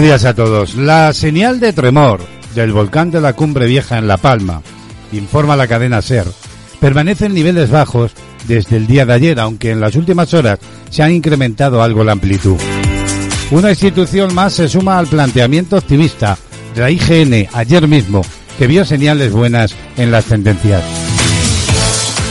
Buenos días a todos. La señal de tremor del volcán de la Cumbre Vieja en La Palma, informa la cadena SER, permanece en niveles bajos desde el día de ayer, aunque en las últimas horas se ha incrementado algo la amplitud. Una institución más se suma al planteamiento optimista de la IGN ayer mismo, que vio señales buenas en las tendencias.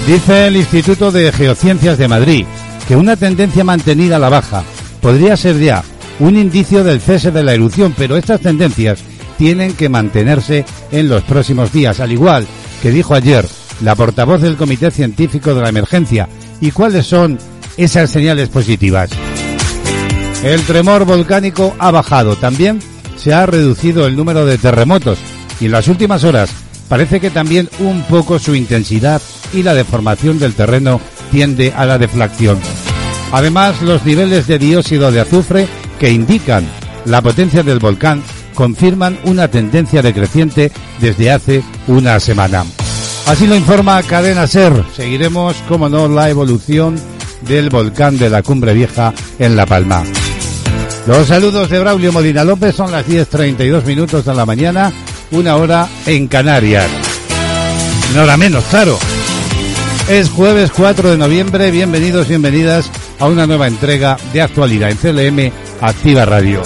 Dice el Instituto de Geociencias de Madrid que una tendencia mantenida a la baja podría ser ya un indicio del cese de la erupción, pero estas tendencias tienen que mantenerse en los próximos días, al igual que dijo ayer la portavoz del Comité Científico de la Emergencia. ¿Y cuáles son esas señales positivas? El tremor volcánico ha bajado. También se ha reducido el número de terremotos y en las últimas horas parece que también un poco su intensidad y la deformación del terreno tiende a la deflación. Además, los niveles de dióxido de azufre que indican la potencia del volcán confirman una tendencia decreciente desde hace una semana. Así lo informa Cadena Ser. Seguiremos, como no, la evolución del volcán de la Cumbre Vieja en La Palma. Los saludos de Braulio Molina López son las 10.32 minutos de la mañana, una hora en Canarias. Una hora menos, claro. Es jueves 4 de noviembre, bienvenidos, bienvenidas a una nueva entrega de actualidad en CLM Activa Radio.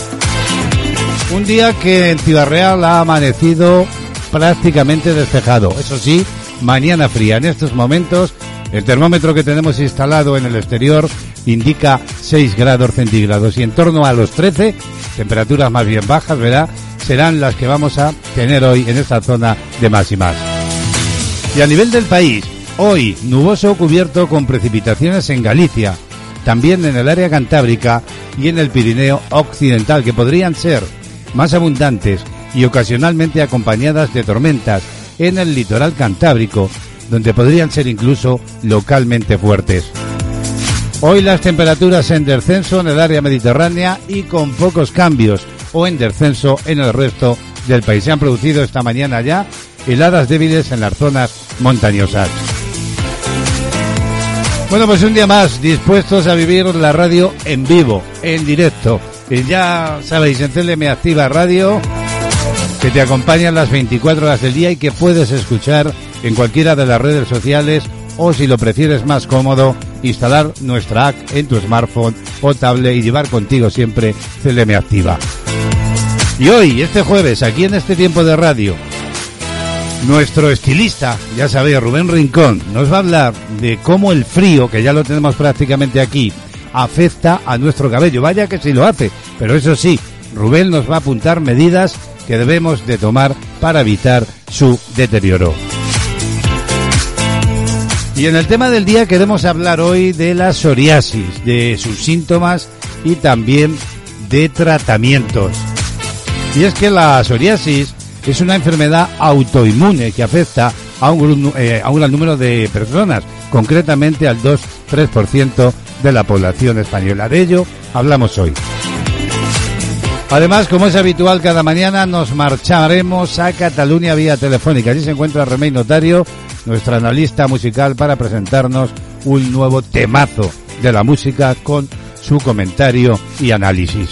Un día que en Ciudad Real ha amanecido prácticamente despejado. Eso sí, mañana fría. En estos momentos, el termómetro que tenemos instalado en el exterior indica 6 grados centígrados y en torno a los 13, temperaturas más bien bajas, ¿verdad? Serán las que vamos a tener hoy en esta zona de máximas. Y a nivel del país, hoy nuboso cubierto con precipitaciones en Galicia, también en el área cantábrica y en el Pirineo occidental, que podrían ser más abundantes y ocasionalmente acompañadas de tormentas en el litoral cantábrico, donde podrían ser incluso localmente fuertes. Hoy las temperaturas en descenso en el área mediterránea y con pocos cambios o en descenso en el resto del país. Se han producido esta mañana ya heladas débiles en las zonas montañosas. Bueno, pues un día más dispuestos a vivir la radio en vivo, en directo. Y ya sabéis, en CLM Activa Radio, que te acompañan las 24 horas del día y que puedes escuchar en cualquiera de las redes sociales o si lo prefieres más cómodo, instalar nuestra app en tu smartphone o tablet y llevar contigo siempre CLM Activa. Y hoy, este jueves, aquí en este tiempo de radio, nuestro estilista, ya sabéis, Rubén Rincón, nos va a hablar de cómo el frío, que ya lo tenemos prácticamente aquí, afecta a nuestro cabello. Vaya que sí lo hace, pero eso sí, Rubén nos va a apuntar medidas que debemos de tomar para evitar su deterioro. Y en el tema del día queremos hablar hoy de la psoriasis, de sus síntomas y también de tratamientos. Y es que la psoriasis es una enfermedad autoinmune que afecta a un, eh, a un número de personas, concretamente al 2-3% de la población española. De ello hablamos hoy. Además, como es habitual, cada mañana nos marcharemos a Cataluña vía telefónica. Allí se encuentra Remey Notario, nuestra analista musical, para presentarnos un nuevo temazo de la música con su comentario y análisis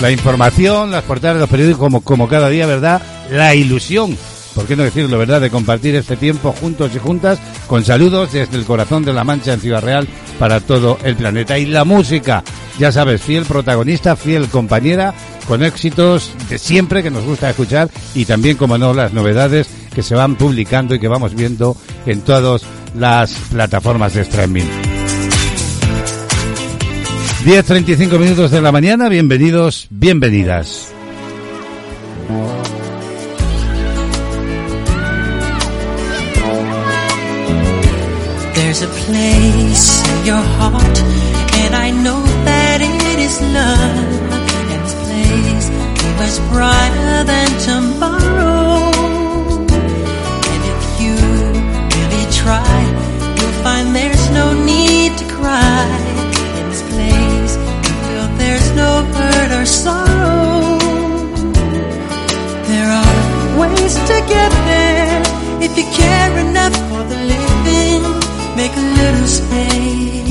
la información, las portadas de los periódicos como, como cada día, ¿verdad? La ilusión, por qué no decirlo, ¿verdad? De compartir este tiempo juntos y juntas con saludos desde el corazón de la Mancha en Ciudad Real para todo el planeta. Y la música, ya sabes, fiel protagonista, fiel compañera, con éxitos de siempre que nos gusta escuchar y también, como no, las novedades que se van publicando y que vamos viendo en todas las plataformas de streaming. 10.35 minutos de la mañana, bienvenidos, bienvenidas. There's a place in your heart, and I know that it is love. And this place is much brighter than tomorrow. And if you really try, you'll find there's no need to cry. No hurt or sorrow. There are ways to get there if you care enough for the living. Make a little space,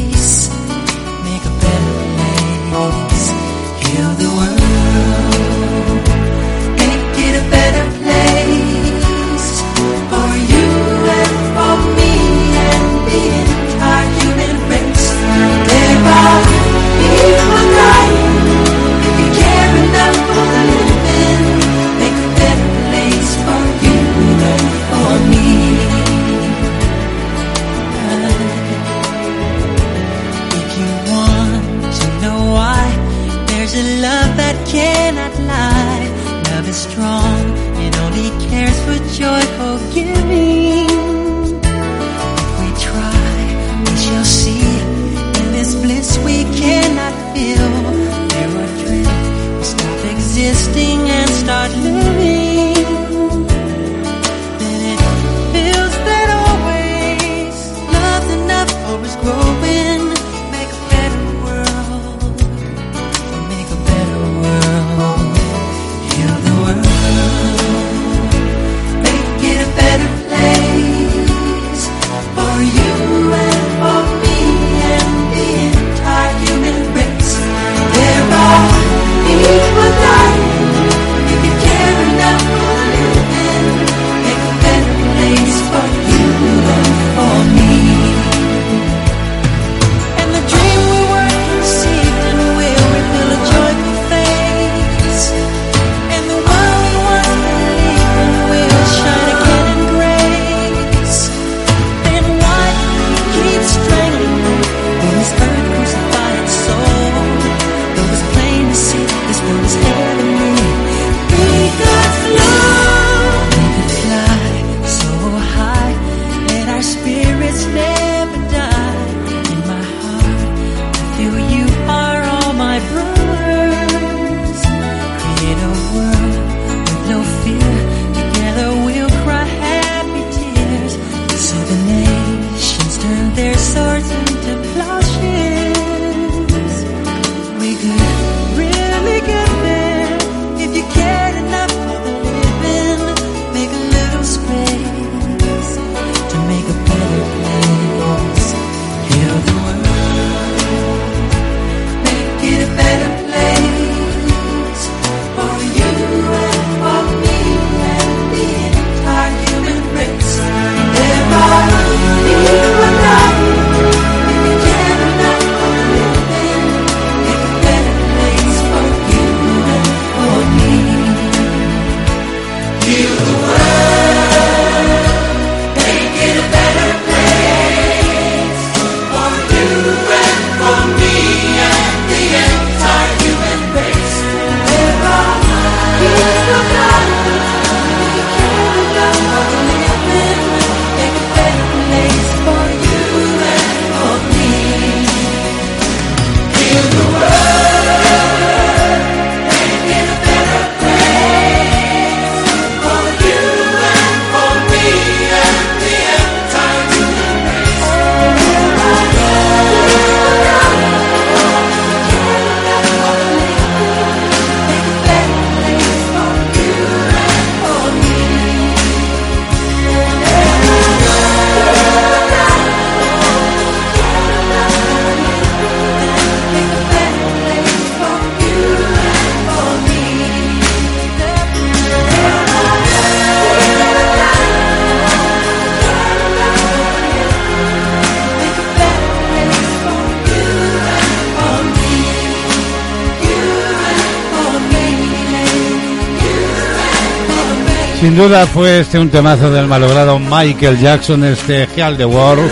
Sin duda fue este un temazo del malogrado Michael Jackson, este Heal the World,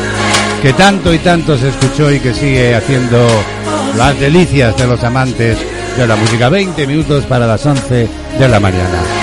que tanto y tanto se escuchó y que sigue haciendo las delicias de los amantes de la música. 20 minutos para las 11 de la mañana.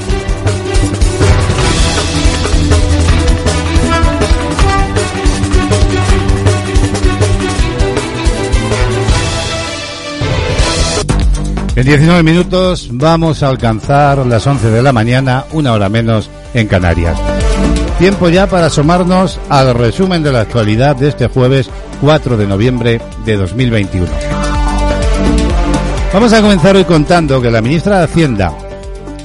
En 19 minutos vamos a alcanzar las 11 de la mañana, una hora menos en Canarias. Tiempo ya para asomarnos al resumen de la actualidad de este jueves 4 de noviembre de 2021. Vamos a comenzar hoy contando que la ministra de Hacienda,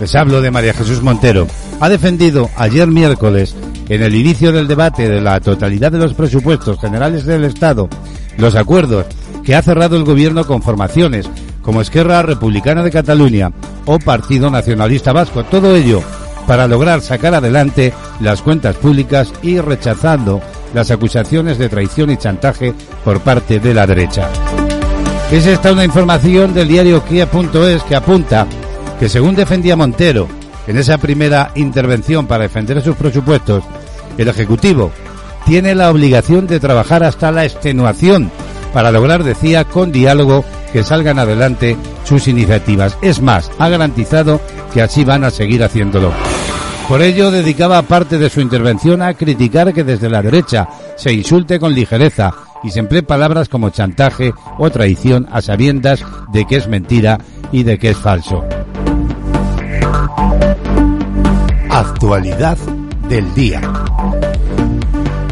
les hablo de María Jesús Montero, ha defendido ayer miércoles en el inicio del debate de la totalidad de los presupuestos generales del Estado, los acuerdos que ha cerrado el gobierno con formaciones como Esquerra Republicana de Cataluña o Partido Nacionalista Vasco. Todo ello para lograr sacar adelante las cuentas públicas y rechazando las acusaciones de traición y chantaje por parte de la derecha. Es esta una información del diario Kia.es que apunta que según defendía Montero en esa primera intervención para defender sus presupuestos, el Ejecutivo tiene la obligación de trabajar hasta la extenuación para lograr, decía, con diálogo que salgan adelante sus iniciativas. Es más, ha garantizado que así van a seguir haciéndolo. Por ello, dedicaba parte de su intervención a criticar que desde la derecha se insulte con ligereza y se emplee palabras como chantaje o traición a sabiendas de que es mentira y de que es falso. Actualidad del día.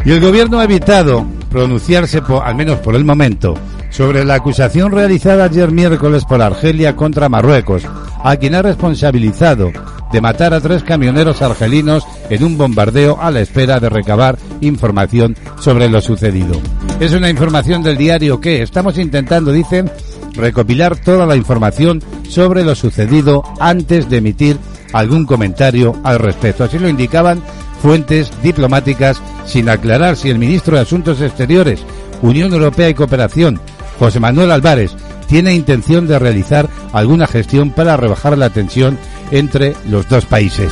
Y el gobierno ha evitado pronunciarse, al menos por el momento, sobre la acusación realizada ayer miércoles por Argelia contra Marruecos, a quien ha responsabilizado de matar a tres camioneros argelinos en un bombardeo a la espera de recabar información sobre lo sucedido. Es una información del diario que estamos intentando, dicen, recopilar toda la información sobre lo sucedido antes de emitir algún comentario al respecto. Así lo indicaban fuentes diplomáticas sin aclarar si el ministro de Asuntos Exteriores, Unión Europea y Cooperación, José Manuel Álvarez, tiene intención de realizar alguna gestión para rebajar la tensión entre los dos países.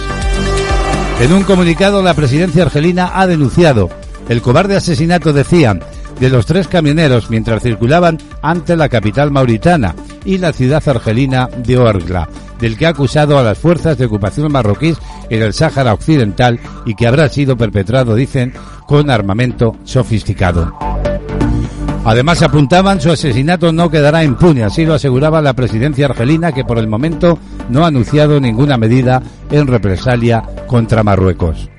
En un comunicado, la presidencia argelina ha denunciado el cobarde asesinato, decían, de los tres camioneros mientras circulaban ante la capital mauritana y la ciudad argelina de Orgla, del que ha acusado a las fuerzas de ocupación marroquíes en el Sáhara Occidental y que habrá sido perpetrado, dicen, con armamento sofisticado. Además apuntaban su asesinato no quedará impune, así lo aseguraba la presidencia argelina que por el momento no ha anunciado ninguna medida en represalia contra Marruecos.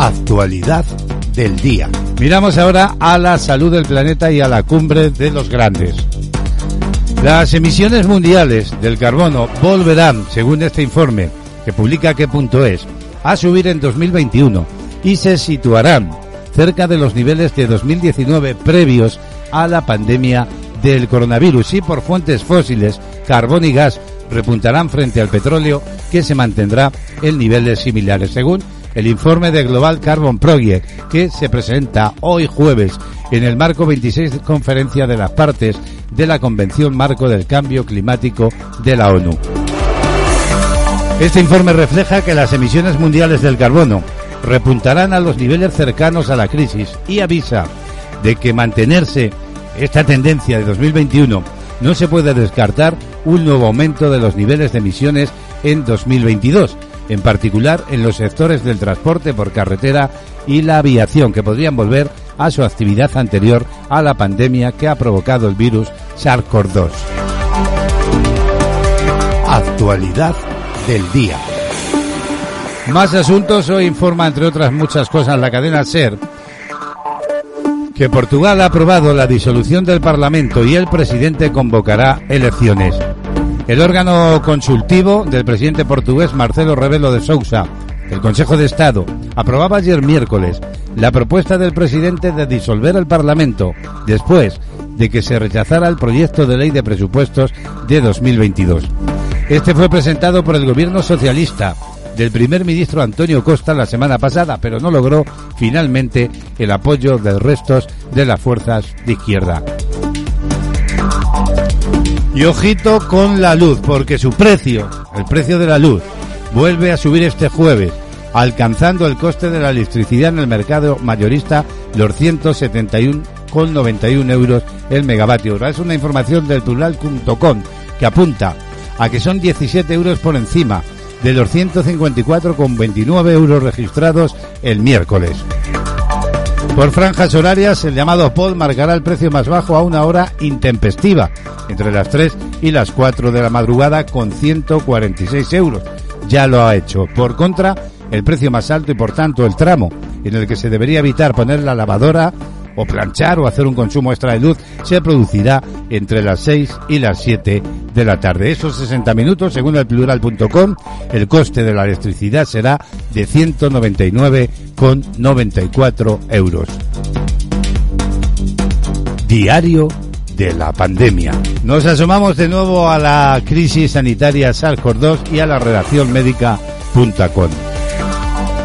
Actualidad del día. Miramos ahora a la salud del planeta y a la cumbre de los grandes. Las emisiones mundiales del carbono volverán, según este informe que publica qué punto es, a subir en 2021 y se situarán cerca de los niveles de 2019 previos a la pandemia del coronavirus y por fuentes fósiles, carbón y gas repuntarán frente al petróleo que se mantendrá en niveles similares, según el informe de Global Carbon Project que se presenta hoy jueves en el marco 26 de conferencia de las partes de la Convención Marco del Cambio Climático de la ONU. Este informe refleja que las emisiones mundiales del carbono repuntarán a los niveles cercanos a la crisis y avisa de que mantenerse esta tendencia de 2021 no se puede descartar un nuevo aumento de los niveles de emisiones en 2022, en particular en los sectores del transporte por carretera y la aviación, que podrían volver a su actividad anterior a la pandemia que ha provocado el virus SARS-CoV-2. Actualidad del día. Más asuntos hoy informa, entre otras muchas cosas, la cadena SER que Portugal ha aprobado la disolución del Parlamento y el presidente convocará elecciones. El órgano consultivo del presidente portugués Marcelo Rebelo de Sousa, el Consejo de Estado, aprobaba ayer miércoles la propuesta del presidente de disolver el Parlamento después de que se rechazara el proyecto de ley de presupuestos de 2022. Este fue presentado por el gobierno socialista del primer ministro Antonio Costa la semana pasada, pero no logró finalmente el apoyo de restos de las fuerzas de izquierda. Y ojito con la luz, porque su precio, el precio de la luz, vuelve a subir este jueves, alcanzando el coste de la electricidad en el mercado mayorista los 171,91 euros el megavatio. Es una información del plural.com que apunta a que son 17 euros por encima de los 154,29 euros registrados el miércoles. Por franjas horarias, el llamado POD marcará el precio más bajo a una hora intempestiva, entre las 3 y las 4 de la madrugada, con 146 euros. Ya lo ha hecho. Por contra, el precio más alto y por tanto el tramo en el que se debería evitar poner la lavadora o planchar o hacer un consumo extra de luz se producirá entre las 6 y las 7 de la tarde. Esos 60 minutos, según el plural.com, el coste de la electricidad será de 199,94 euros. Diario de la pandemia. Nos asomamos de nuevo a la crisis sanitaria SARS-CoV-2 y a la redacción médica.com.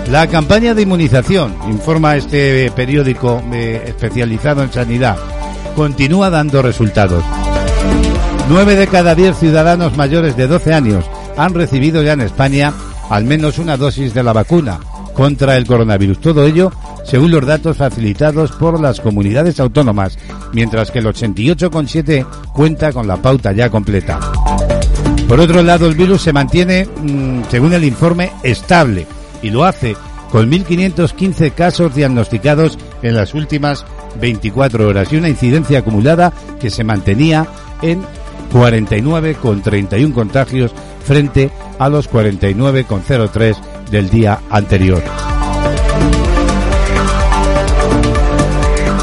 La campaña de inmunización, informa este periódico eh, especializado en sanidad, continúa dando resultados. Nueve de cada diez ciudadanos mayores de 12 años han recibido ya en España al menos una dosis de la vacuna contra el coronavirus. Todo ello según los datos facilitados por las comunidades autónomas, mientras que el 88,7 cuenta con la pauta ya completa. Por otro lado, el virus se mantiene, mm, según el informe, estable y lo hace con 1.515 casos diagnosticados en las últimas 24 horas y una incidencia acumulada que se mantenía en 49,31 contagios frente a los 49,03 del día anterior.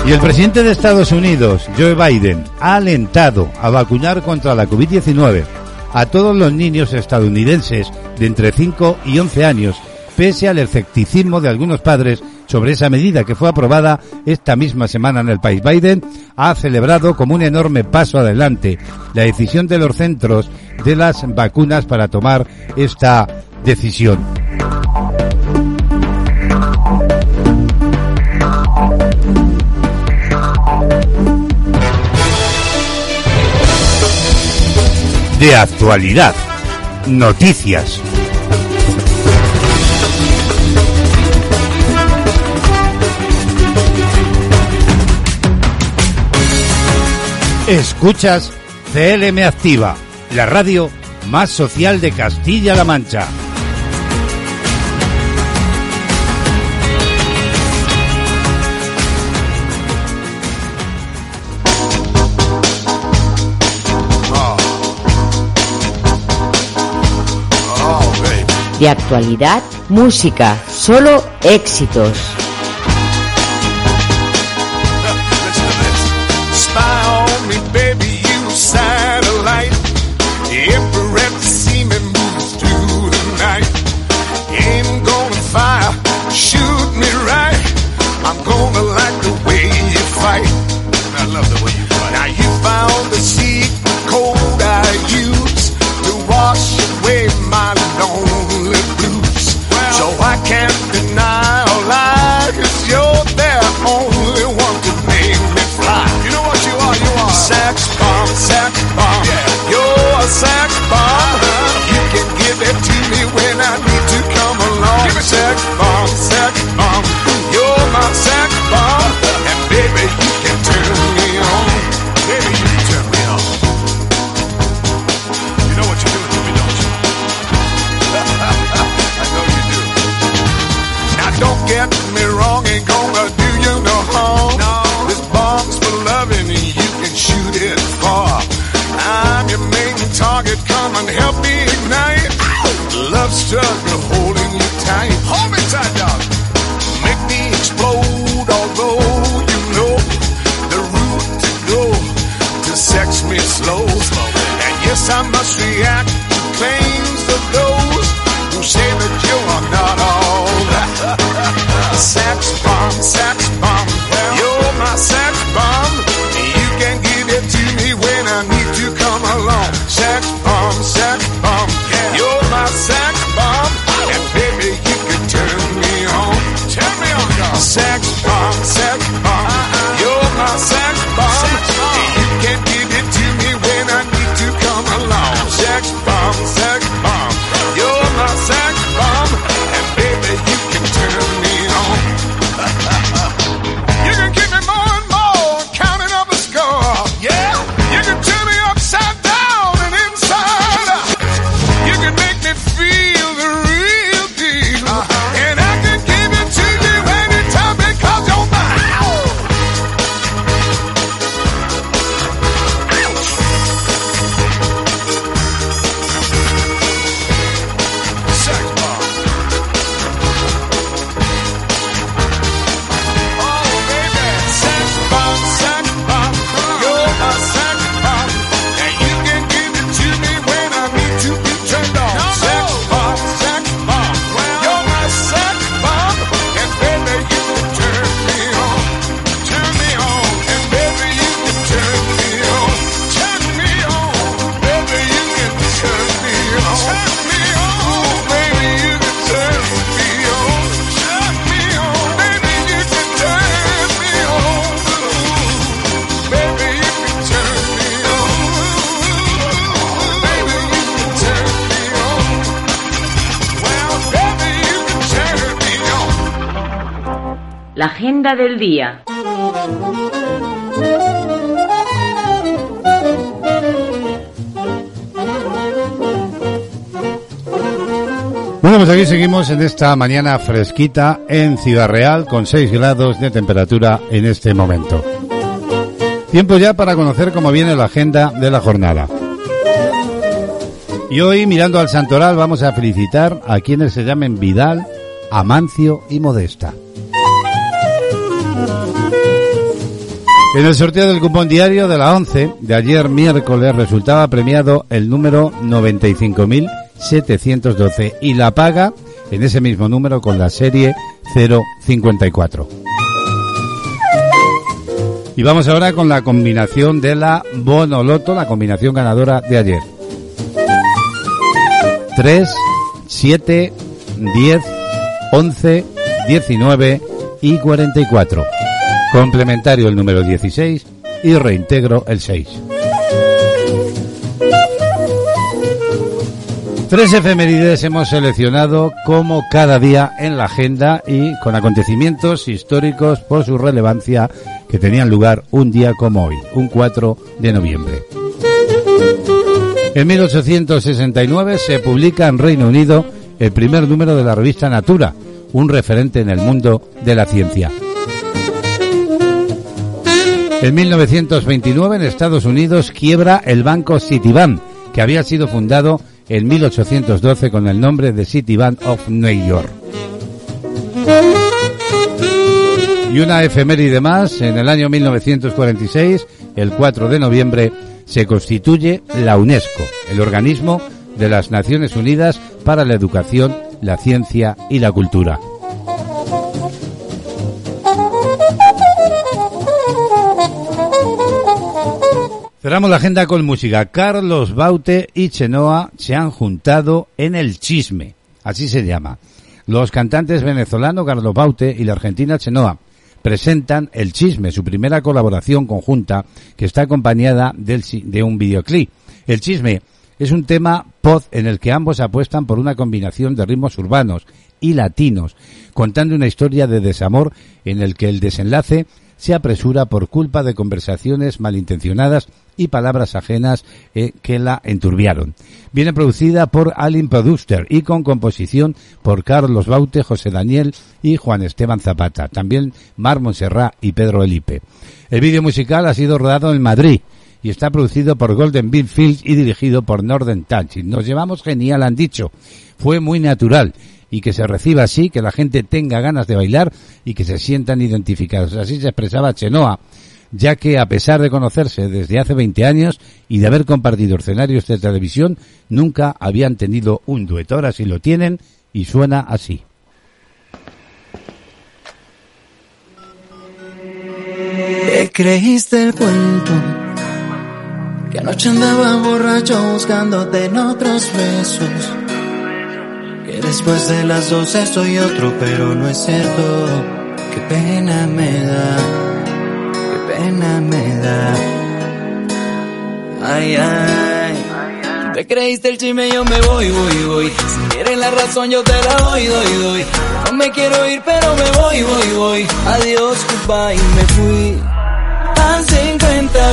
Y el presidente de Estados Unidos, Joe Biden, ha alentado a vacunar contra la COVID-19 a todos los niños estadounidenses de entre 5 y 11 años, pese al escepticismo de algunos padres sobre esa medida que fue aprobada esta misma semana en el país. Biden ha celebrado como un enorme paso adelante la decisión de los centros de las vacunas para tomar esta decisión. de actualidad, noticias. Escuchas CLM Activa, la radio más social de Castilla-La Mancha. de actualidad, música, solo éxitos. jungle. Del día. Bueno, pues aquí seguimos en esta mañana fresquita en Ciudad Real con 6 grados de temperatura en este momento. Tiempo ya para conocer cómo viene la agenda de la jornada. Y hoy, mirando al Santoral, vamos a felicitar a quienes se llamen Vidal, Amancio y Modesta. En el sorteo del cupón diario de la 11 de ayer miércoles resultaba premiado el número 95.712 y la paga en ese mismo número con la serie 054. Y vamos ahora con la combinación de la Bonoloto, la combinación ganadora de ayer. 3, 7, 10, 11, 19 y 44. Complementario el número 16 y reintegro el 6. Tres efemérides hemos seleccionado como cada día en la agenda y con acontecimientos históricos por su relevancia que tenían lugar un día como hoy, un 4 de noviembre. En 1869 se publica en Reino Unido el primer número de la revista Natura, un referente en el mundo de la ciencia. En 1929 en Estados Unidos quiebra el banco Citibank, que había sido fundado en 1812 con el nombre de Citibank of New York. Y una efeméride más, en el año 1946, el 4 de noviembre, se constituye la UNESCO, el organismo de las Naciones Unidas para la Educación, la Ciencia y la Cultura. Cerramos la agenda con música. Carlos Baute y Chenoa se han juntado en el chisme. Así se llama. Los cantantes venezolanos Carlos Baute y la argentina Chenoa presentan El Chisme, su primera colaboración conjunta que está acompañada de un videoclip. El Chisme es un tema pod en el que ambos apuestan por una combinación de ritmos urbanos y latinos, contando una historia de desamor en el que el desenlace se apresura por culpa de conversaciones malintencionadas y palabras ajenas eh, que la enturbiaron. Viene producida por Alin Produster y con composición por Carlos Baute, José Daniel y Juan Esteban Zapata. También Mar Monserrat y Pedro Elipe. El vídeo musical ha sido rodado en Madrid y está producido por Golden Bean Films y dirigido por Northern Touch. Nos llevamos genial, han dicho. Fue muy natural y que se reciba así, que la gente tenga ganas de bailar y que se sientan identificados. Así se expresaba Chenoa, ya que a pesar de conocerse desde hace 20 años y de haber compartido escenarios de televisión, nunca habían tenido un dueto. Ahora sí lo tienen y suena así. ¿Qué creíste el cuento? Que anoche andaba borracho buscándote en otros besos después de las doce soy otro, pero no es cierto. Qué pena me da, pena me da. Ay, ay. Te creíste el chisme, yo me voy, voy, voy. Si quieres la razón, yo te la doy, doy, doy. No me quiero ir, pero me voy, voy, voy. Adiós, goodbye, me fui. Van 50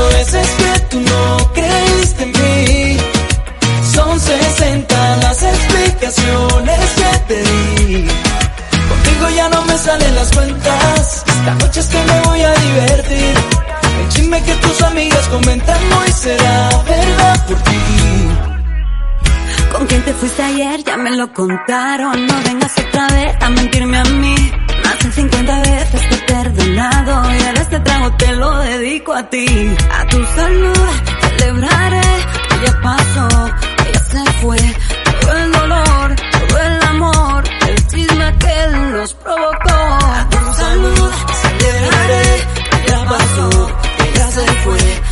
te fuiste ayer? Ya me lo contaron. No vengas otra vez a mentirme a mí. Más de 50 veces te he perdonado. Y ahora este trago te lo dedico a ti. A tu salud celebraré. Ya pasó se fue todo el dolor, todo el amor, el chisme que nos provocó. A tu salud celebraré, ya pasó, ya se fue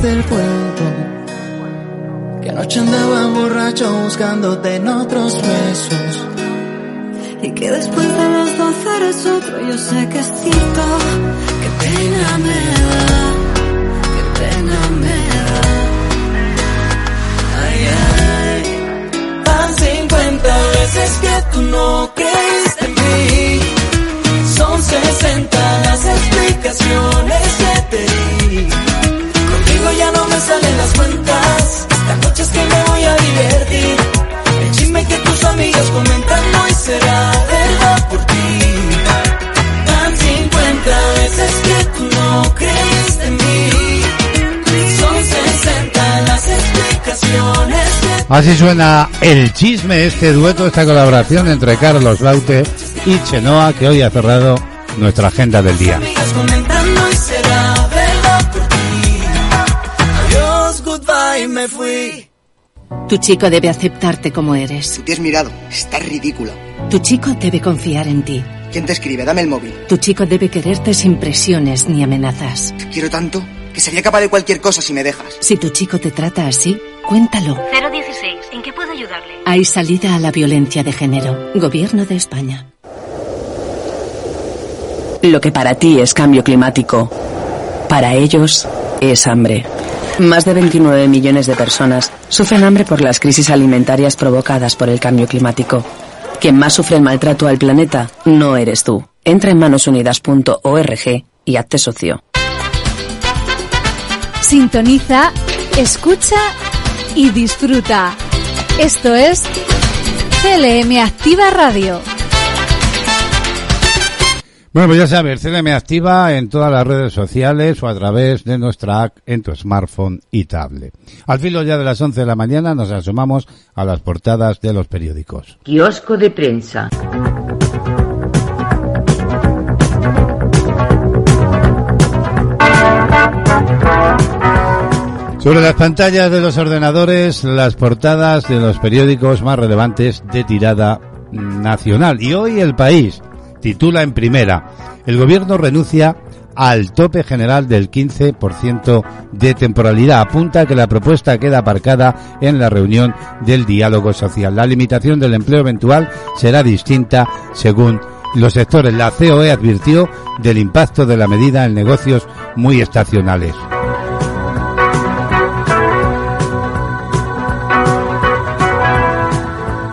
creíste el cuento. Que anoche andaba borracho buscándote en otros besos. Y que después de los dos eres otro, yo sé que es cierto. Qué pena me da, qué pena me da. Ay, ay. Van 50 veces que tú no las cuentas. Esta noche es que me voy a divertir. El chisme que tus amigas comentan hoy será verdad por ti. Van 50 veces que tú no creíste en mí. Son 60 las explicaciones que Así suena el chisme, este dueto, esta colaboración entre Carlos Laute y Chenoa, que hoy ha cerrado nuestra agenda del día. Tu chico debe aceptarte como eres. Tú te has mirado. Estás ridícula. Tu chico debe confiar en ti. ¿Quién te escribe? Dame el móvil. Tu chico debe quererte sin presiones ni amenazas. Te quiero tanto que sería capaz de cualquier cosa si me dejas. Si tu chico te trata así, cuéntalo. 016, ¿en qué puedo ayudarle? Hay salida a la violencia de género. Gobierno de España. Lo que para ti es cambio climático, para ellos es hambre. Más de 29 millones de personas sufren hambre por las crisis alimentarias provocadas por el cambio climático. Quien más sufre el maltrato al planeta no eres tú. Entra en manosunidas.org y hazte socio. Sintoniza, escucha y disfruta. Esto es CLM Activa Radio. Bueno, pues ya sabes, CLM activa en todas las redes sociales o a través de nuestra app en tu smartphone y tablet. Al filo ya de las 11 de la mañana nos asomamos a las portadas de los periódicos. Kiosco de prensa. Sobre las pantallas de los ordenadores, las portadas de los periódicos más relevantes de tirada nacional. Y hoy el país titula en primera, el gobierno renuncia al tope general del 15% de temporalidad. Apunta que la propuesta queda aparcada en la reunión del diálogo social. La limitación del empleo eventual será distinta según los sectores. La COE advirtió del impacto de la medida en negocios muy estacionales.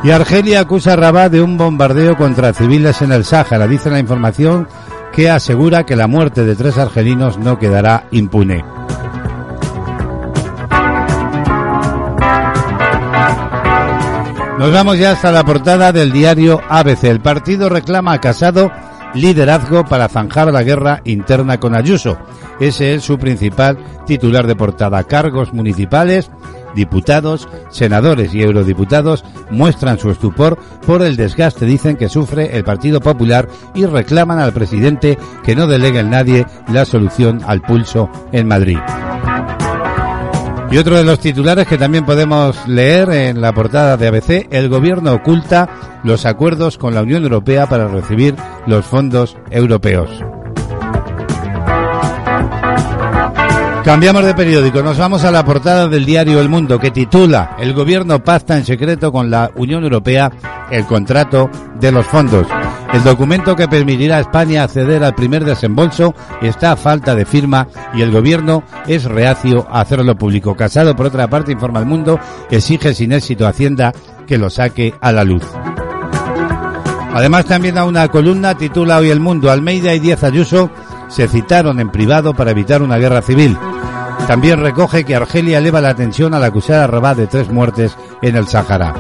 Y Argelia acusa a Rabat de un bombardeo contra civiles en el Sáhara. Dice la información que asegura que la muerte de tres argelinos no quedará impune. Nos vamos ya hasta la portada del diario ABC. El partido reclama a Casado liderazgo para zanjar la guerra interna con Ayuso. Ese es su principal titular de portada. Cargos municipales, diputados, senadores y eurodiputados muestran su estupor por el desgaste, dicen que sufre el Partido Popular y reclaman al presidente que no delegue en nadie la solución al pulso en Madrid. Y otro de los titulares que también podemos leer en la portada de ABC, el gobierno oculta los acuerdos con la Unión Europea para recibir los fondos europeos. Cambiamos de periódico, nos vamos a la portada del diario El Mundo que titula El gobierno pacta en secreto con la Unión Europea el contrato de los fondos. El documento que permitirá a España acceder al primer desembolso está a falta de firma y el gobierno es reacio a hacerlo público. Casado, por otra parte, informa El Mundo, exige sin éxito a Hacienda que lo saque a la luz. Además, también a una columna titula hoy El Mundo, Almeida y Díaz Ayuso se citaron en privado para evitar una guerra civil. También recoge que Argelia eleva la atención al acusar a Rabat de tres muertes en el Sáhara.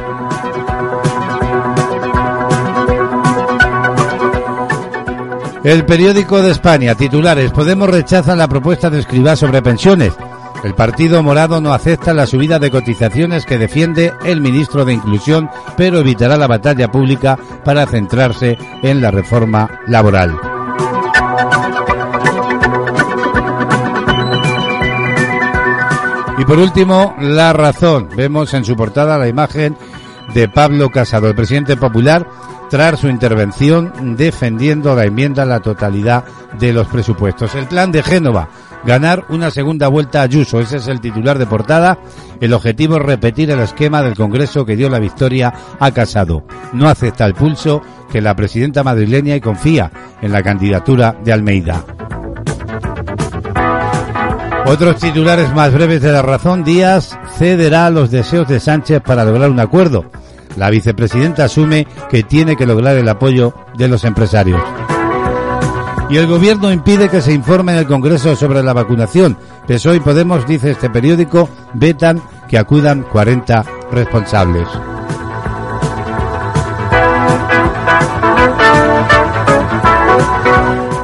El periódico de España, titulares, Podemos rechazar la propuesta de Escribá sobre pensiones. El Partido Morado no acepta la subida de cotizaciones que defiende el ministro de Inclusión, pero evitará la batalla pública para centrarse en la reforma laboral. Y por último, la razón. Vemos en su portada la imagen de Pablo Casado, el presidente popular, tras su intervención defendiendo la enmienda a la totalidad de los presupuestos. El plan de Génova ganar una segunda vuelta a Ayuso. Ese es el titular de portada. El objetivo es repetir el esquema del Congreso que dio la victoria a Casado. No acepta el pulso que la presidenta madrileña y confía en la candidatura de Almeida. Otros titulares más breves de la razón. Díaz cederá los deseos de Sánchez para lograr un acuerdo. La vicepresidenta asume que tiene que lograr el apoyo de los empresarios. Y el gobierno impide que se informe en el Congreso sobre la vacunación. PSOE y Podemos, dice este periódico, vetan que acudan 40 responsables.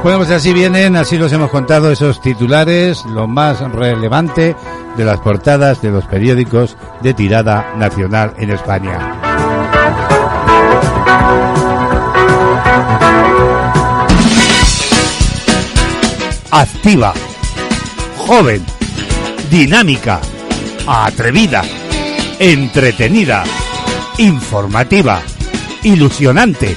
Bueno, pues así vienen, así los hemos contado esos titulares, lo más relevante de las portadas de los periódicos de tirada nacional en España. Activa, joven, dinámica, atrevida, entretenida, informativa, ilusionante.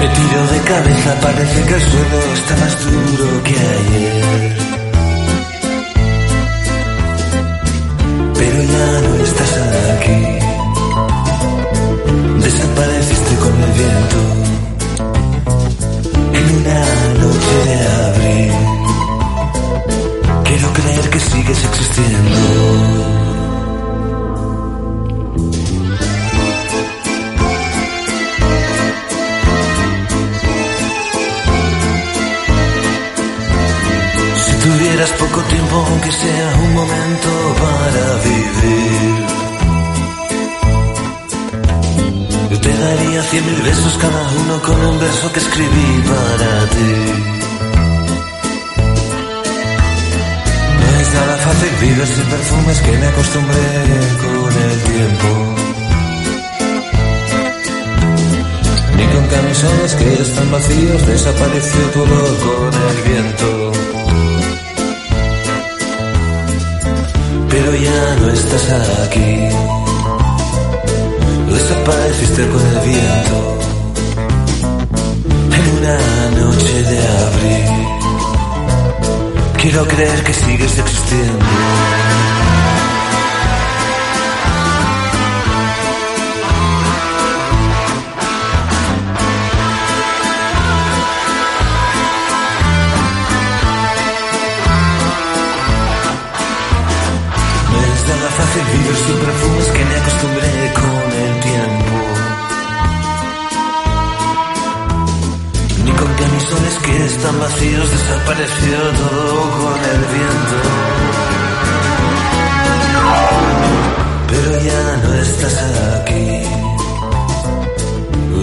Me tiro de cabeza, parece que el suelo está más duro que ayer. Pero ya no estás aquí. Desapareciste con el viento en una noche de abril. Quiero creer que sigues existiendo. poco tiempo, aunque sea un momento para vivir. Yo te daría cien mil besos, cada uno con un verso que escribí para ti. No es nada fácil vivir sin perfumes que me acostumbré con el tiempo. Ni con camisones que están vacíos, desapareció tu olor con el viento. pero ya no estás aquí. Desapareciste con el viento en una noche de abril. Quiero creer que sigues existiendo. desapareció todo con el viento. Pero ya no estás aquí,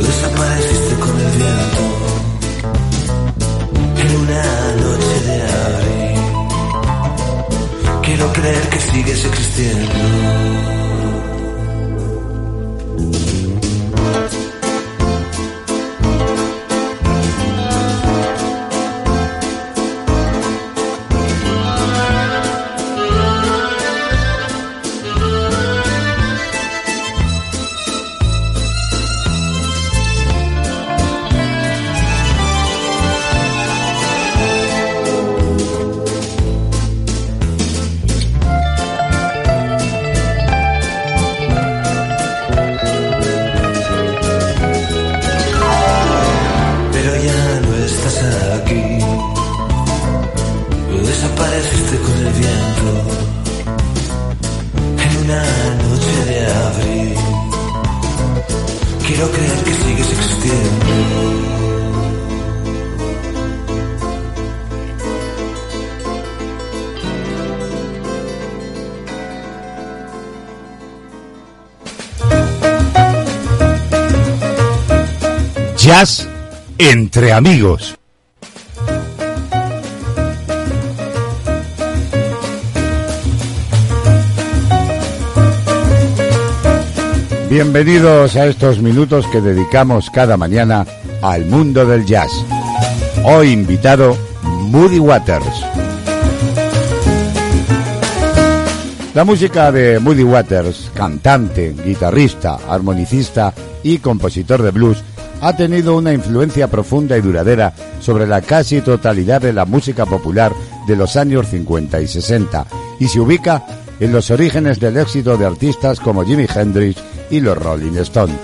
desapareciste con el viento. En una noche de abril, quiero creer que sigues existiendo. Apareciste con el viento en una noche de abril. Quiero creer que sigues existiendo. Jazz entre amigos. Bienvenidos a estos minutos que dedicamos cada mañana al mundo del jazz. Hoy invitado Moody Waters. La música de Moody Waters, cantante, guitarrista, armonicista y compositor de blues, ha tenido una influencia profunda y duradera sobre la casi totalidad de la música popular de los años 50 y 60 y se ubica en los orígenes del éxito de artistas como Jimi Hendrix y los Rolling Stones.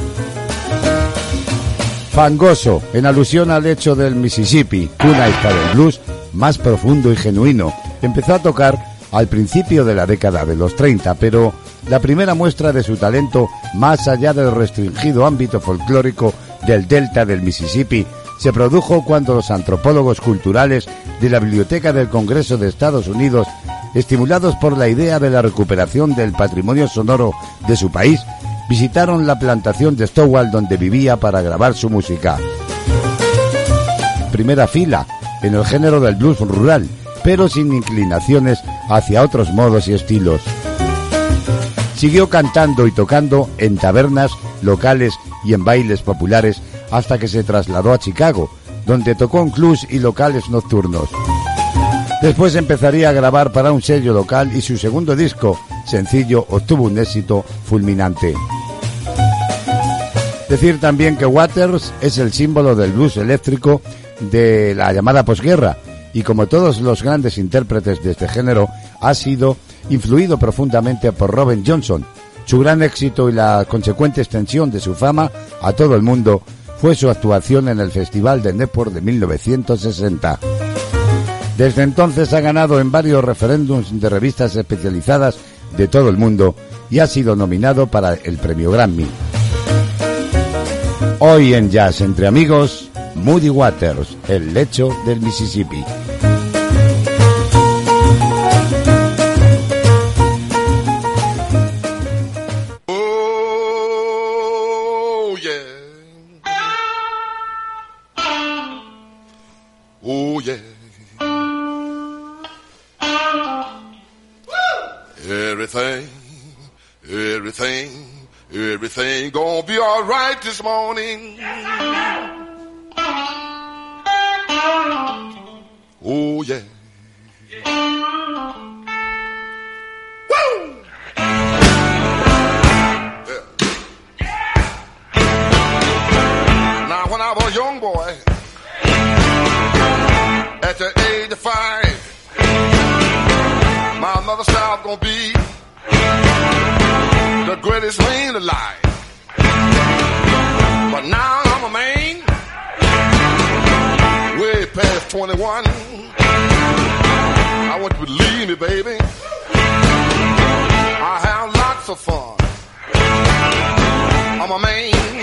Fangoso, en alusión al hecho del Mississippi, una hija del blues más profundo y genuino, empezó a tocar al principio de la década de los 30, pero la primera muestra de su talento, más allá del restringido ámbito folclórico del delta del Mississippi, se produjo cuando los antropólogos culturales de la Biblioteca del Congreso de Estados Unidos, estimulados por la idea de la recuperación del patrimonio sonoro de su país, visitaron la plantación de Stowell donde vivía para grabar su música. Primera fila en el género del blues rural, pero sin inclinaciones hacia otros modos y estilos. Siguió cantando y tocando en tabernas, locales y en bailes populares hasta que se trasladó a Chicago, donde tocó en clubs y locales nocturnos. Después empezaría a grabar para un sello local y su segundo disco, sencillo, obtuvo un éxito fulminante. Decir también que Waters es el símbolo del blues eléctrico de la llamada posguerra y como todos los grandes intérpretes de este género ha sido influido profundamente por Robin Johnson. Su gran éxito y la consecuente extensión de su fama a todo el mundo fue su actuación en el Festival de Newport de 1960. Desde entonces ha ganado en varios referéndums de revistas especializadas de todo el mundo y ha sido nominado para el premio Grammy. Hoy en Jazz entre amigos, Moody Waters, el lecho del Mississippi. Everything gonna be alright this morning. Oh yeah. Woo! Now, when I was a young boy, at the age of five, my mother said I gonna be 21. I want you to believe me, baby. I have lots of fun. I'm a man.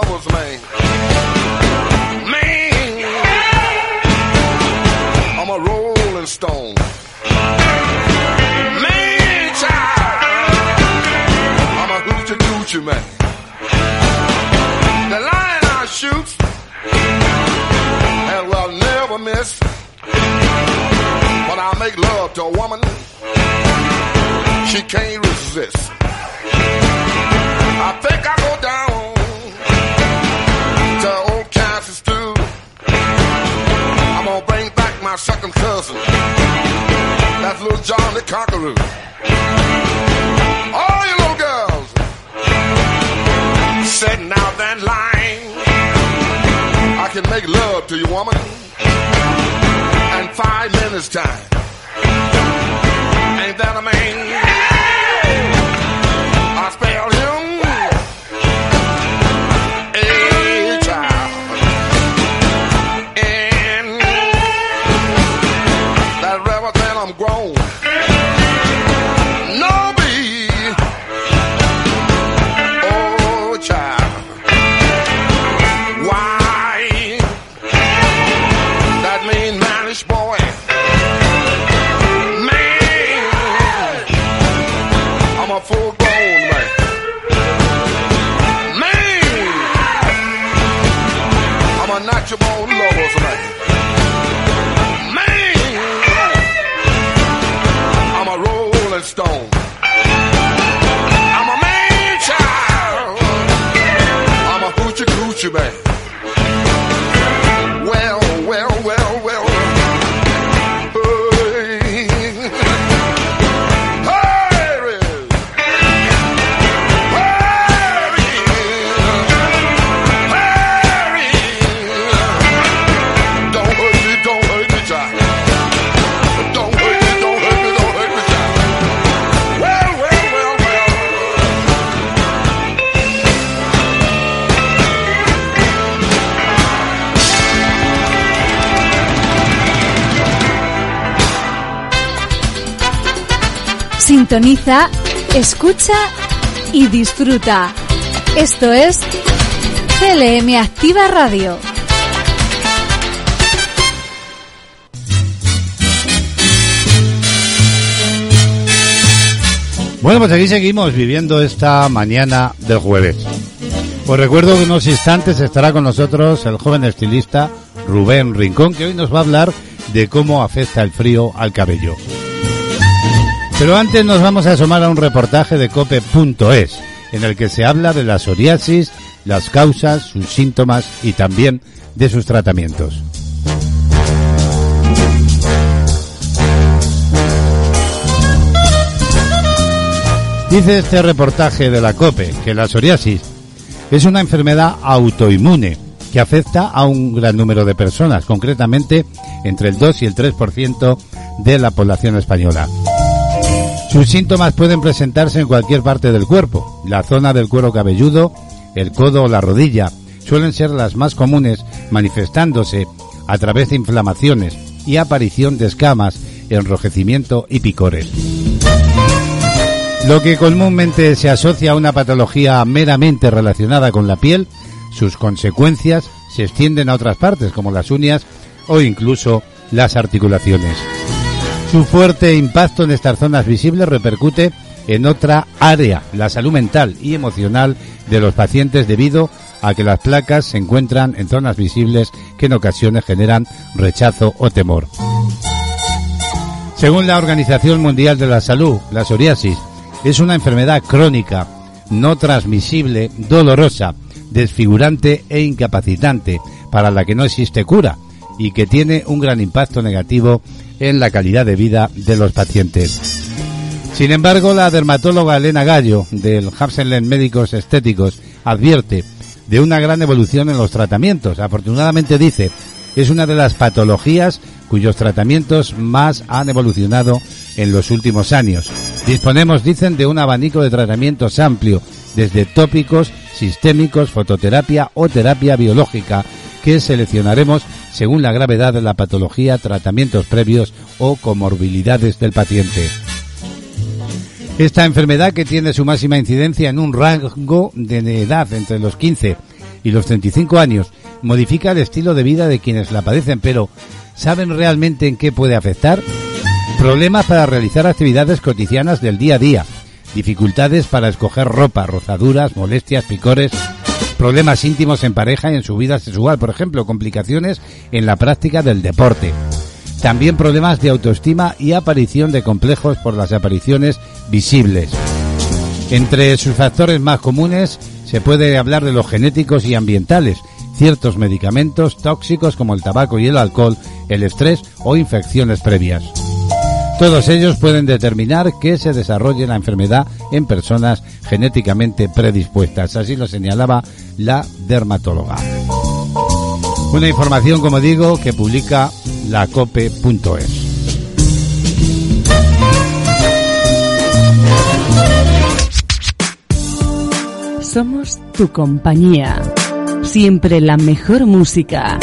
Born lover's man. Man, I'm a rolling stone. Man, child, I'm a hoochie coochie man. The lion I shoot and will never miss. When I make love to a woman, she can't resist. I think I go down gonna bring back my second cousin. That's little John the Conqueror. All you little girls sitting out that line. I can make love to you, woman, in five minutes time. Ain't that a man? I'm a Sintoniza, escucha y disfruta. Esto es CLM Activa Radio. Bueno, pues aquí seguimos viviendo esta mañana del jueves. Os recuerdo que unos instantes estará con nosotros el joven estilista Rubén Rincón, que hoy nos va a hablar de cómo afecta el frío al cabello. Pero antes nos vamos a asomar a un reportaje de cope.es, en el que se habla de la psoriasis, las causas, sus síntomas y también de sus tratamientos. Dice este reportaje de la COPE que la psoriasis es una enfermedad autoinmune que afecta a un gran número de personas, concretamente entre el 2 y el 3% de la población española. Sus síntomas pueden presentarse en cualquier parte del cuerpo. La zona del cuero cabelludo, el codo o la rodilla suelen ser las más comunes, manifestándose a través de inflamaciones y aparición de escamas, enrojecimiento y picores. Lo que comúnmente se asocia a una patología meramente relacionada con la piel, sus consecuencias se extienden a otras partes como las uñas o incluso las articulaciones. Su fuerte impacto en estas zonas visibles repercute en otra área, la salud mental y emocional de los pacientes debido a que las placas se encuentran en zonas visibles que en ocasiones generan rechazo o temor. Según la Organización Mundial de la Salud, la psoriasis es una enfermedad crónica, no transmisible, dolorosa, desfigurante e incapacitante, para la que no existe cura y que tiene un gran impacto negativo en la calidad de vida de los pacientes. Sin embargo, la dermatóloga Elena Gallo, del Hamsenlen Médicos Estéticos, advierte de una gran evolución en los tratamientos. Afortunadamente dice, es una de las patologías cuyos tratamientos más han evolucionado en los últimos años. Disponemos, dicen, de un abanico de tratamientos amplio, desde tópicos, sistémicos, fototerapia o terapia biológica, que seleccionaremos según la gravedad de la patología, tratamientos previos o comorbilidades del paciente. Esta enfermedad que tiene su máxima incidencia en un rango de edad entre los 15 y los 35 años modifica el estilo de vida de quienes la padecen, pero ¿saben realmente en qué puede afectar? Problemas para realizar actividades cotidianas del día a día, dificultades para escoger ropa, rozaduras, molestias, picores, problemas íntimos en pareja y en su vida sexual, por ejemplo, complicaciones en la práctica del deporte. También problemas de autoestima y aparición de complejos por las apariciones visibles. Entre sus factores más comunes se puede hablar de los genéticos y ambientales, ciertos medicamentos tóxicos como el tabaco y el alcohol, el estrés o infecciones previas. Todos ellos pueden determinar que se desarrolle la enfermedad en personas genéticamente predispuestas, así lo señalaba la dermatóloga. Una información, como digo, que publica lacope.es. Somos tu compañía. Siempre la mejor música.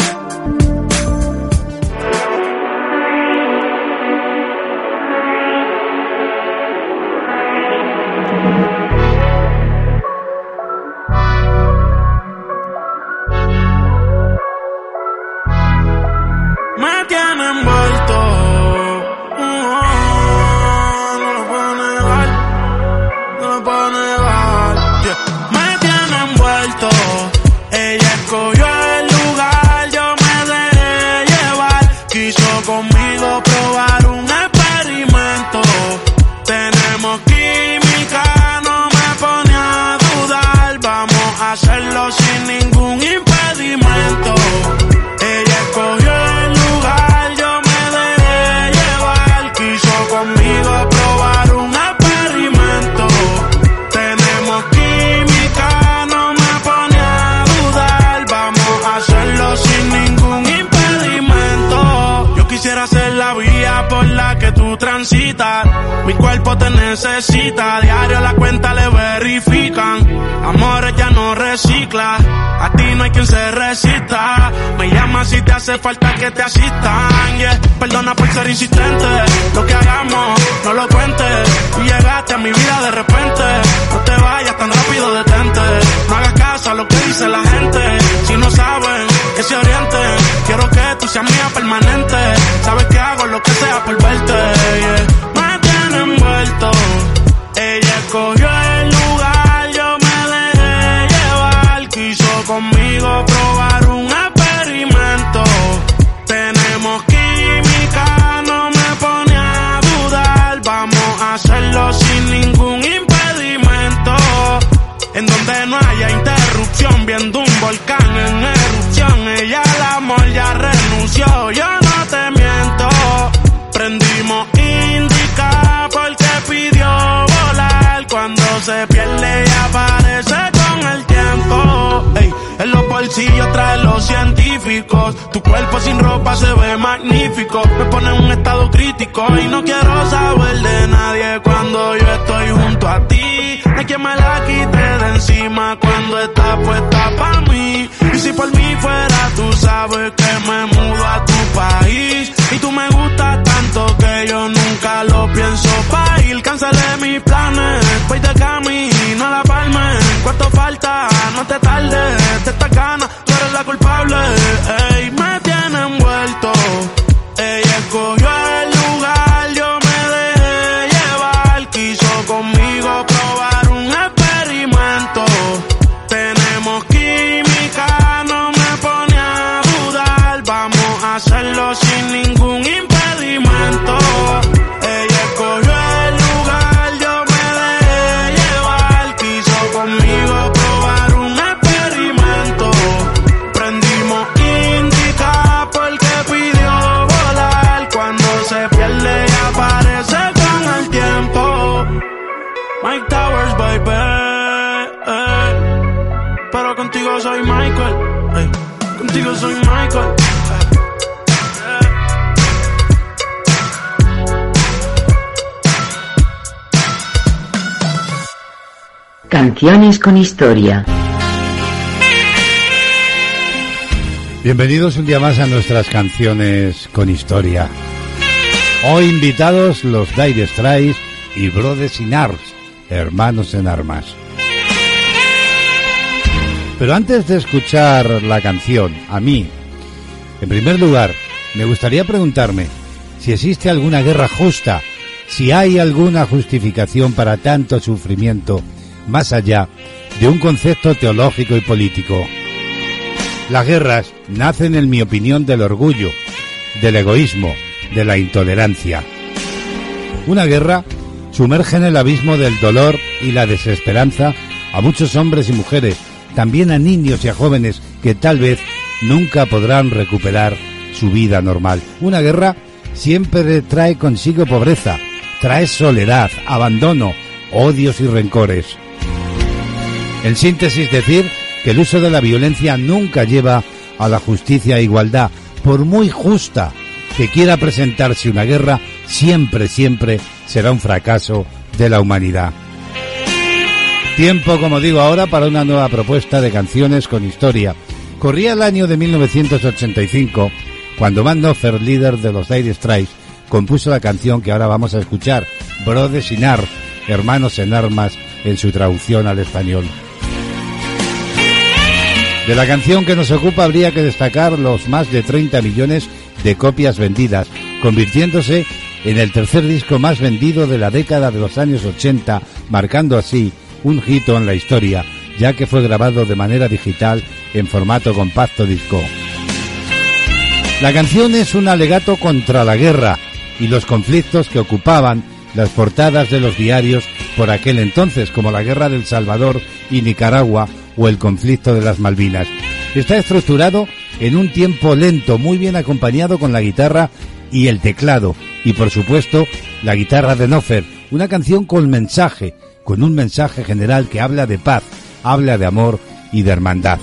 Falta que te asistan. Y no quiero saber de nadie cuando yo estoy junto a ti. No hay quien me la quite de encima cuando está puesta pa' mí. Y si por mí fuera, tú sabes que me mudo a tu país. Y tú me gustas tanto que yo nunca lo pienso pa' ir. Cancelé mis planes, voy de camino a la palma. ¿Cuánto falta? No te tardes, te esta Canciones con historia. Bienvenidos un día más a nuestras canciones con historia. Hoy invitados los Dire Straits y Brothers in Arms. hermanos en armas. Pero antes de escuchar la canción, a mí, en primer lugar, me gustaría preguntarme si existe alguna guerra justa, si hay alguna justificación para tanto sufrimiento más allá de un concepto teológico y político. Las guerras nacen, en mi opinión, del orgullo, del egoísmo, de la intolerancia. Una guerra sumerge en el abismo del dolor y la desesperanza a muchos hombres y mujeres, también a niños y a jóvenes que tal vez nunca podrán recuperar su vida normal. Una guerra siempre trae consigo pobreza, trae soledad, abandono, odios y rencores. En síntesis decir que el uso de la violencia nunca lleva a la justicia e igualdad, por muy justa que quiera presentarse una guerra, siempre, siempre será un fracaso de la humanidad. Tiempo, como digo ahora, para una nueva propuesta de canciones con historia. Corría el año de 1985 cuando Van Offer, líder de los Dire Straits, compuso la canción que ahora vamos a escuchar, Brothers in Arms, Hermanos en Armas, en su traducción al español. De la canción que nos ocupa habría que destacar los más de 30 millones de copias vendidas, convirtiéndose en el tercer disco más vendido de la década de los años 80, marcando así un hito en la historia, ya que fue grabado de manera digital en formato compacto disco. La canción es un alegato contra la guerra y los conflictos que ocupaban las portadas de los diarios por aquel entonces, como la guerra del Salvador y Nicaragua o el conflicto de las Malvinas. Está estructurado en un tiempo lento, muy bien acompañado con la guitarra y el teclado, y por supuesto la guitarra de Nofer, una canción con mensaje, con un mensaje general que habla de paz, habla de amor y de hermandad.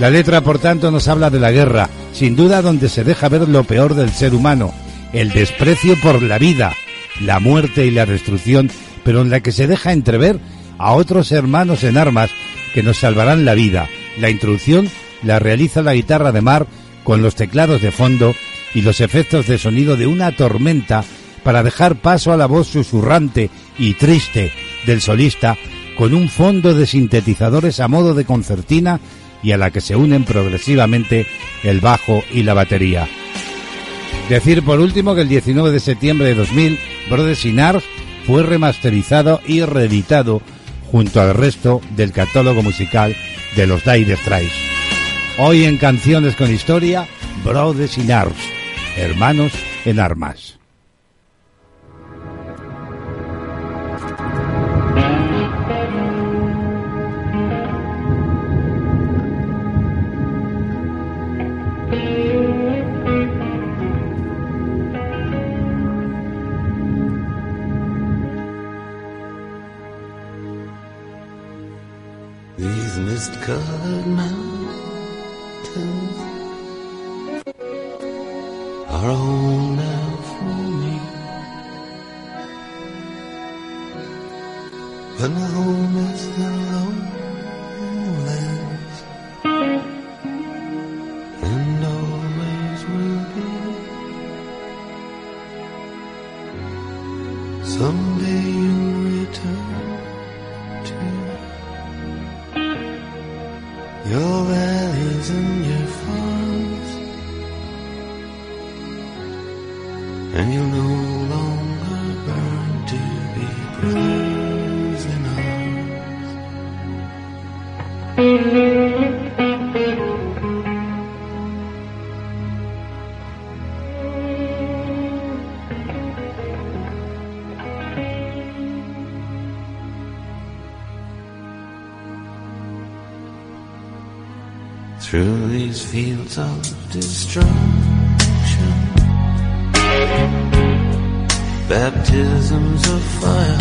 La letra, por tanto, nos habla de la guerra, sin duda donde se deja ver lo peor del ser humano, el desprecio por la vida, la muerte y la destrucción, pero en la que se deja entrever a otros hermanos en armas que nos salvarán la vida. La introducción la realiza la guitarra de mar con los teclados de fondo y los efectos de sonido de una tormenta para dejar paso a la voz susurrante y triste del solista con un fondo de sintetizadores a modo de concertina y a la que se unen progresivamente el bajo y la batería. Decir por último que el 19 de septiembre de 2000 Brothers in Arms fue remasterizado y reeditado junto al resto del catálogo musical de los Dire Straits. Hoy en Canciones con Historia, Brothers in Arms, hermanos en armas. These mist-covered mountains are a home now for me. But my home is the lowlands and always will be. Someday Through these fields of destruction, baptisms of fire.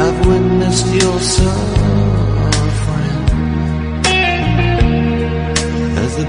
I've witnessed your suffering as the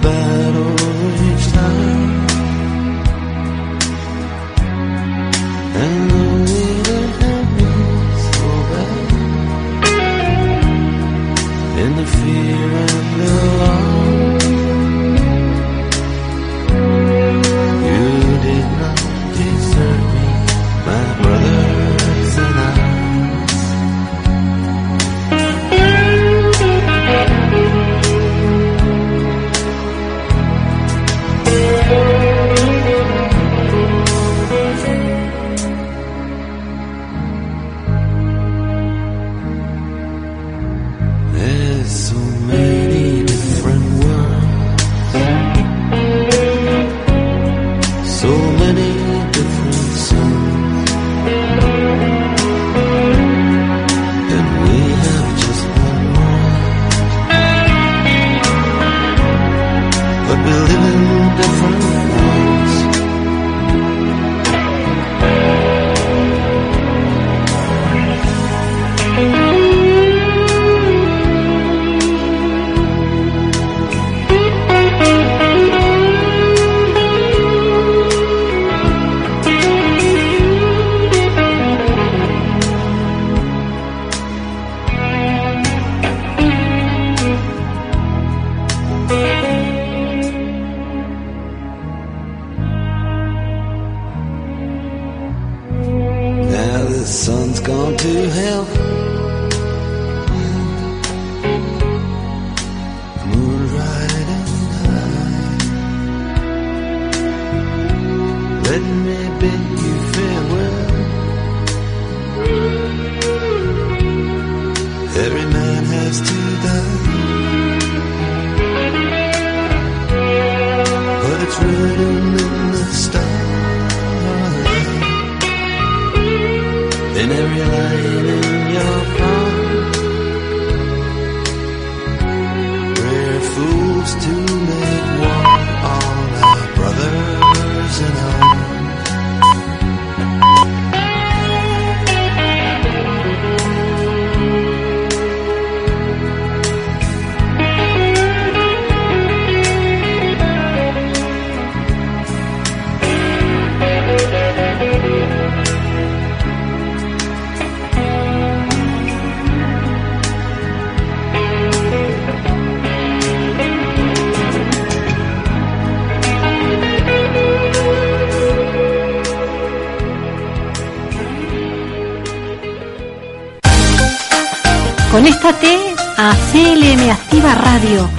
a CLM Activa Radio,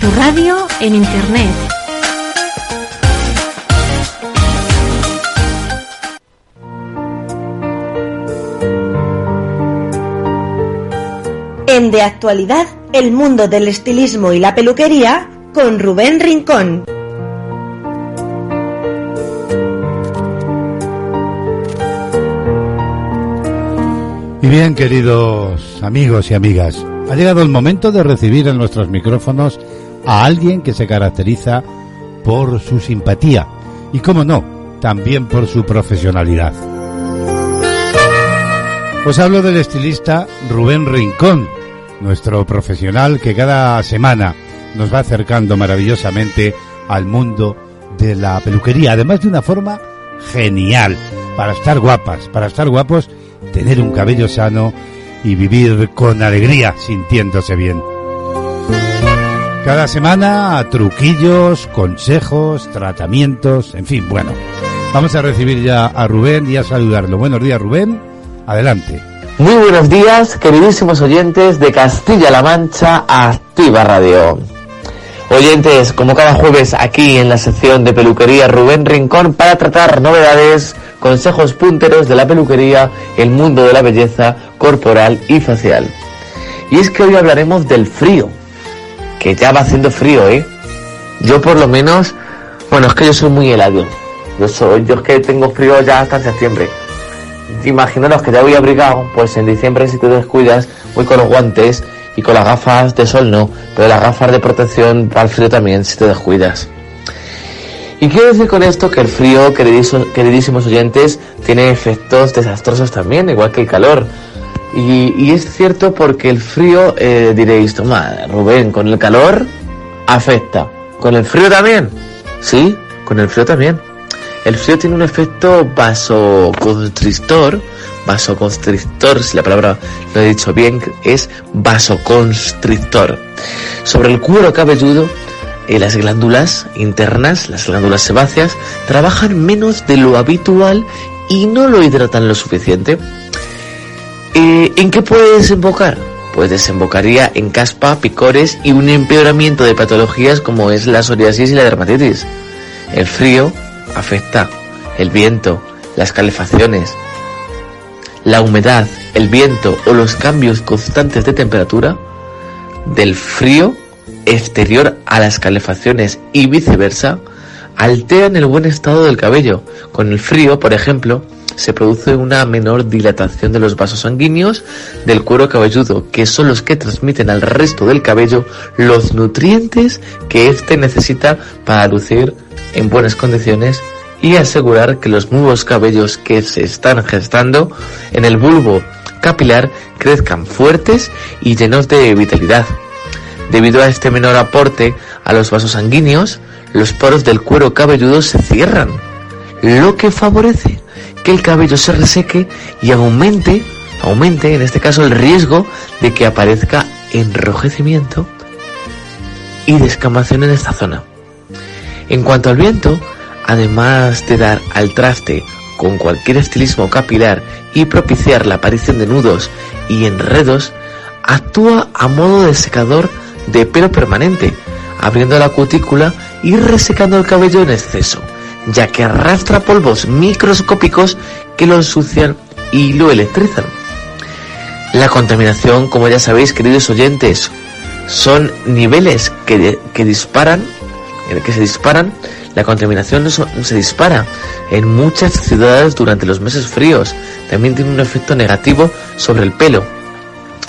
tu radio en Internet. En De Actualidad, el mundo del estilismo y la peluquería con Rubén Rincón. Y bien, queridos amigos y amigas, ha llegado el momento de recibir en nuestros micrófonos a alguien que se caracteriza por su simpatía y, como no, también por su profesionalidad. Os hablo del estilista Rubén Rincón, nuestro profesional que cada semana nos va acercando maravillosamente al mundo de la peluquería, además de una forma genial, para estar guapas, para estar guapos, tener un cabello sano y vivir con alegría, sintiéndose bien. Cada semana truquillos, consejos, tratamientos, en fin, bueno. Vamos a recibir ya a Rubén y a saludarlo. Buenos días, Rubén. Adelante. Muy buenos días, queridísimos oyentes de Castilla-La Mancha Activa Radio. Oyentes, como cada jueves aquí en la sección de peluquería Rubén Rincón para tratar novedades, consejos punteros de la peluquería, el mundo de la belleza corporal y facial. Y es que hoy hablaremos del frío, que ya va haciendo frío, ¿eh? Yo por lo menos, bueno, es que yo soy muy helado. Yo soy, yo es que tengo frío ya hasta septiembre. Imaginaros que ya voy abrigado, pues en diciembre si te descuidas voy con los guantes y con las gafas de sol no, pero las gafas de protección para el frío también si te descuidas. Y quiero decir con esto que el frío, queridísimos, queridísimos oyentes, tiene efectos desastrosos también, igual que el calor. Y, y es cierto porque el frío, eh, diréis, toma, Rubén, con el calor afecta. ¿Con el frío también? Sí, con el frío también. El frío tiene un efecto vasoconstrictor, vasoconstrictor, si la palabra lo he dicho bien, es vasoconstrictor. Sobre el cuero cabelludo, eh, las glándulas internas, las glándulas sebáceas, trabajan menos de lo habitual y no lo hidratan lo suficiente. Eh, ¿En qué puede desembocar? Pues desembocaría en caspa, picores y un empeoramiento de patologías como es la psoriasis y la dermatitis. El frío afecta el viento, las calefacciones, la humedad, el viento o los cambios constantes de temperatura del frío exterior a las calefacciones y viceversa alteran el buen estado del cabello. Con el frío, por ejemplo, se produce una menor dilatación de los vasos sanguíneos del cuero cabelludo, que son los que transmiten al resto del cabello los nutrientes que éste necesita para lucir en buenas condiciones y asegurar que los nuevos cabellos que se están gestando en el bulbo capilar crezcan fuertes y llenos de vitalidad. Debido a este menor aporte a los vasos sanguíneos, los poros del cuero cabelludo se cierran, lo que favorece que el cabello se reseque y aumente, aumente en este caso el riesgo de que aparezca enrojecimiento y descamación en esta zona. En cuanto al viento, además de dar al traste con cualquier estilismo capilar y propiciar la aparición de nudos y enredos, actúa a modo de secador de pelo permanente, abriendo la cutícula y resecando el cabello en exceso, ya que arrastra polvos microscópicos que lo ensucian y lo electrizan. La contaminación, como ya sabéis, queridos oyentes, son niveles que, que disparan, que se disparan. La contaminación no se dispara en muchas ciudades durante los meses fríos. También tiene un efecto negativo sobre el pelo.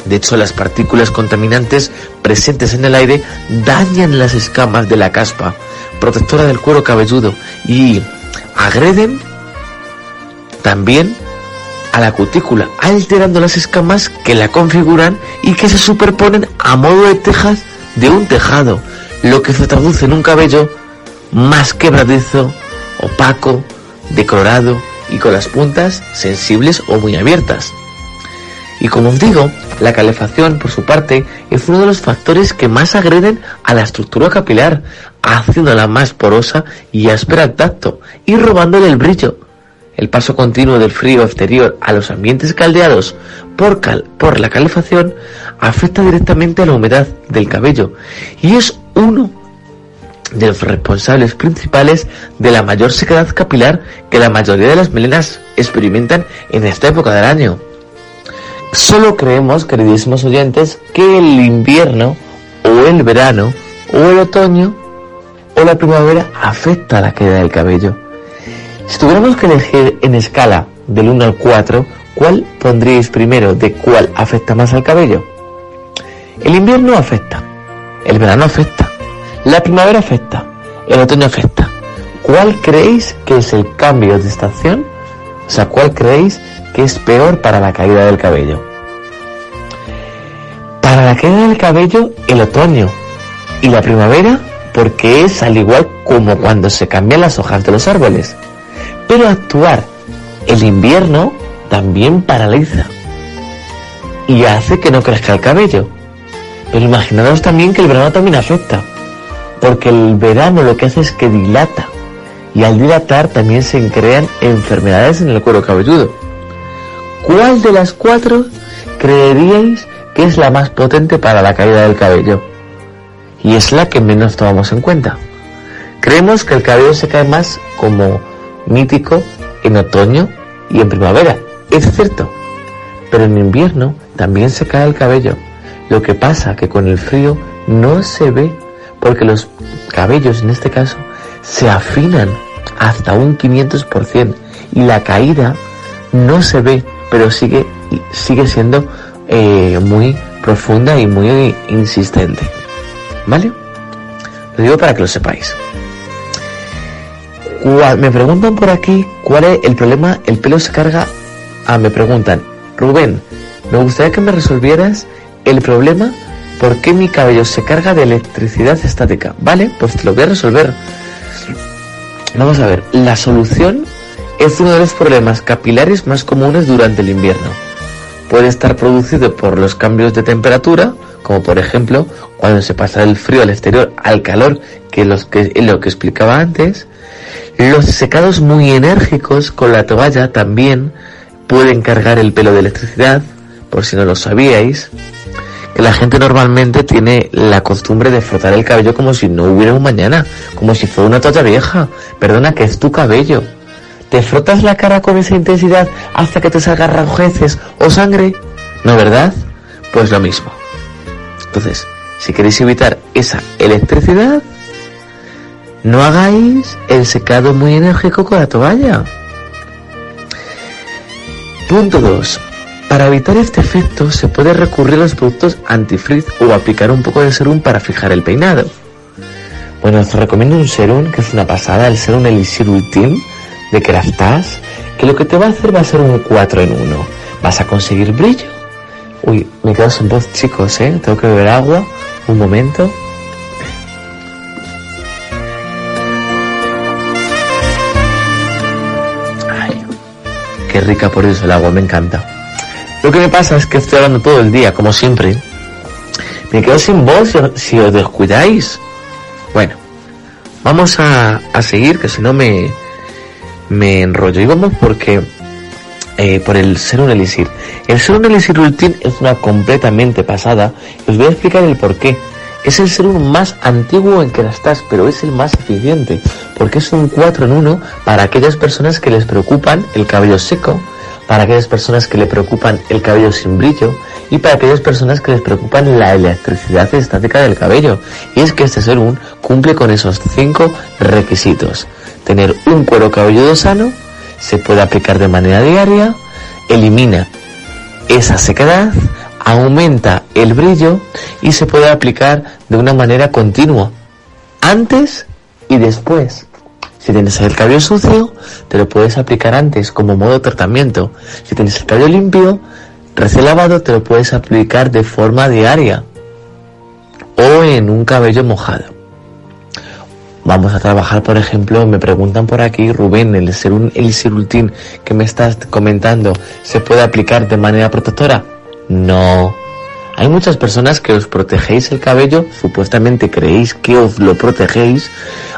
De hecho, las partículas contaminantes presentes en el aire dañan las escamas de la caspa, protectora del cuero cabelludo, y agreden también a la cutícula, alterando las escamas que la configuran y que se superponen a modo de tejas de un tejado, lo que se traduce en un cabello más quebradizo, opaco, decorado y con las puntas sensibles o muy abiertas. Y como os digo, la calefacción, por su parte, es uno de los factores que más agreden a la estructura capilar, haciéndola más porosa y áspera al tacto y robándole el brillo. El paso continuo del frío exterior a los ambientes caldeados por, por la calefacción afecta directamente a la humedad del cabello y es uno de los responsables principales de la mayor sequedad capilar que la mayoría de las melenas experimentan en esta época del año. Solo creemos, queridísimos oyentes, que el invierno o el verano o el otoño o la primavera afecta a la caída del cabello. Si tuviéramos que elegir en escala del 1 al 4, ¿cuál pondríais primero de cuál afecta más al cabello? El invierno afecta, el verano afecta, la primavera afecta, el otoño afecta. ¿Cuál creéis que es el cambio de estación? O sea, ¿cuál creéis que es peor para la caída del cabello? Para la caída del cabello, el otoño. Y la primavera, porque es al igual como cuando se cambian las hojas de los árboles. Pero actuar el invierno también paraliza y hace que no crezca el cabello. Pero imaginaros también que el verano también afecta, porque el verano lo que hace es que dilata y al dilatar también se crean enfermedades en el cuero cabelludo. ¿Cuál de las cuatro creeríais que es la más potente para la caída del cabello? Y es la que menos tomamos en cuenta. Creemos que el cabello se cae más como mítico en otoño y en primavera. Es cierto. Pero en invierno también se cae el cabello. Lo que pasa que con el frío no se ve porque los cabellos en este caso se afinan hasta un 500% y la caída no se ve pero sigue, sigue siendo eh, muy profunda y muy insistente. ¿Vale? Lo digo para que lo sepáis. Me preguntan por aquí cuál es el problema, el pelo se carga. Ah, me preguntan, Rubén, me gustaría que me resolvieras el problema por qué mi cabello se carga de electricidad estática. Vale, pues te lo voy a resolver. Vamos a ver, la solución es uno de los problemas capilares más comunes durante el invierno. Puede estar producido por los cambios de temperatura, como por ejemplo cuando se pasa del frío al exterior al calor, que, los que lo que explicaba antes. Los secados muy enérgicos con la toalla también pueden cargar el pelo de electricidad, por si no lo sabíais. Que la gente normalmente tiene la costumbre de frotar el cabello como si no hubiera un mañana, como si fuera una toalla vieja. Perdona, que es tu cabello ¿Te frotas la cara con esa intensidad hasta que te salgan rojeces o sangre? ¿No verdad? Pues lo mismo. Entonces, si queréis evitar esa electricidad, no hagáis el secado muy enérgico con la toalla. Punto 2. Para evitar este efecto se puede recurrir a los productos antifrizz o aplicar un poco de serum para fijar el peinado. Bueno, os recomiendo un serum que es una pasada, el serum Elixir Ultim de Craftas, que lo que te va a hacer va a ser un 4 en 1. Vas a conseguir brillo. Uy, me quedo sin voz, chicos, ¿eh? Tengo que beber agua. Un momento. Ay, qué rica por eso el agua, me encanta. Lo que me pasa es que estoy hablando todo el día, como siempre. Me quedo sin voz si, os descuidáis. Bueno, vamos a, a seguir, que si no me, me enrollo. Y vamos porque eh, por el Serum Elixir. El Serum Elixir Ultim es una completamente pasada. Os voy a explicar el por qué. Es el serum más antiguo en que la estás, pero es el más eficiente, porque es un 4 en 1 para aquellas personas que les preocupan el cabello seco, para aquellas personas que le preocupan el cabello sin brillo y para aquellas personas que les preocupan la electricidad estática del cabello. Y es que este serum cumple con esos 5 requisitos. Tener un cuero cabelludo sano, se puede aplicar de manera diaria, elimina esa sequedad, aumenta el brillo y se puede aplicar de una manera continua, antes y después. Si tienes el cabello sucio, te lo puedes aplicar antes como modo tratamiento. Si tienes el cabello limpio, recién lavado, te lo puedes aplicar de forma diaria o en un cabello mojado. Vamos a trabajar, por ejemplo, me preguntan por aquí, Rubén, el serum el cirultín que me estás comentando, ¿se puede aplicar de manera protectora? No. Hay muchas personas que os protegéis el cabello, supuestamente creéis que os lo protegéis,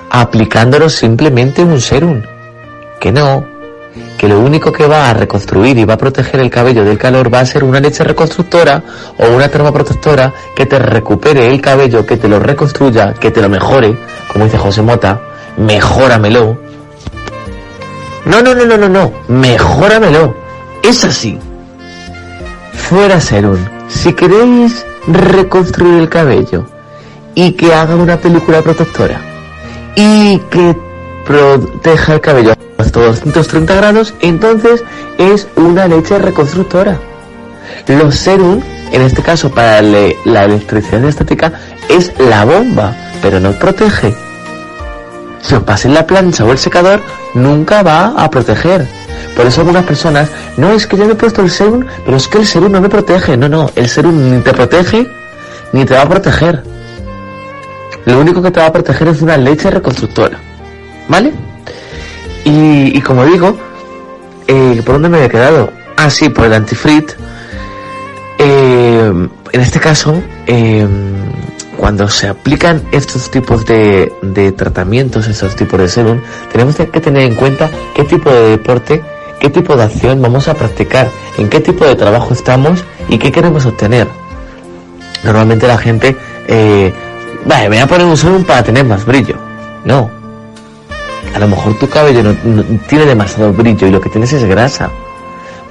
aplicándolo simplemente un serum. Que no. Que lo único que va a reconstruir y va a proteger el cabello del calor va a ser una leche reconstructora o una termoprotectora que te recupere el cabello, que te lo reconstruya, que te lo mejore, como dice José Mota, mejóramelo. No, no, no, no, no, no, mejóramelo. Es así. Fuera serum. Si queréis reconstruir el cabello y que haga una película protectora y que proteja el cabello hasta 230 grados, entonces es una leche reconstructora. Los serum, en este caso para la electricidad estática, es la bomba, pero no protege. Si os paséis la plancha o el secador, nunca va a proteger. Por eso algunas personas, no es que yo me he puesto el serum, pero es que el serum no me protege. No, no, el serum ni te protege, ni te va a proteger. Lo único que te va a proteger es una leche reconstructora. ¿Vale? Y, como digo, eh, ¿por dónde me había quedado? Ah, sí, por el antifreeze. Eh, en este caso, eh, cuando se aplican estos tipos de, de tratamientos, estos tipos de serum, tenemos que tener en cuenta qué tipo de deporte, qué tipo de acción vamos a practicar, en qué tipo de trabajo estamos y qué queremos obtener. Normalmente la gente, eh, vale, voy a poner un serum para tener más brillo. No. A lo mejor tu cabello no, tiene demasiado brillo y lo que tienes es grasa.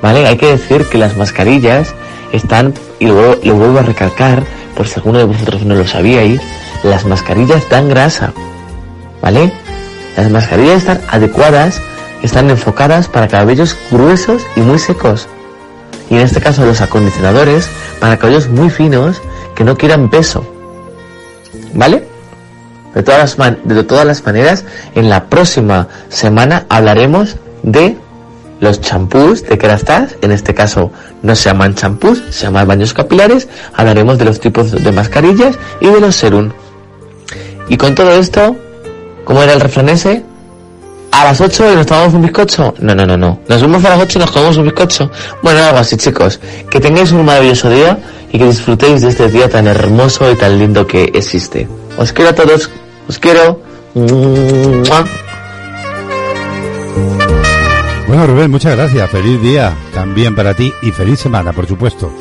¿Vale? Hay que decir que las mascarillas están, y luego lo vuelvo a recalcar, por si alguno de vosotros no lo sabíais, las mascarillas dan grasa. ¿Vale? Las mascarillas están adecuadas, están enfocadas para cabellos gruesos y muy secos. Y en este caso los acondicionadores para cabellos muy finos que no quieran peso. ¿Vale? De todas las, man- de todas las maneras, en la próxima semana hablaremos de los champús de Kerastase, en este caso no se llaman champús, se llaman baños capilares, hablaremos de los tipos de mascarillas y de los serum. Y con todo esto, ¿cómo era el refrán ese? A las 8 y nos tomamos un bizcocho. No, no, no, no. Nos vemos a las 8 y nos comemos un bizcocho. Bueno, algo así, chicos. Que tengáis un maravilloso día y que disfrutéis de este día tan hermoso y tan lindo que existe. Os quiero a todos. Os quiero. Bueno, Rubén, muchas gracias. Feliz día también para ti y feliz semana, por supuesto.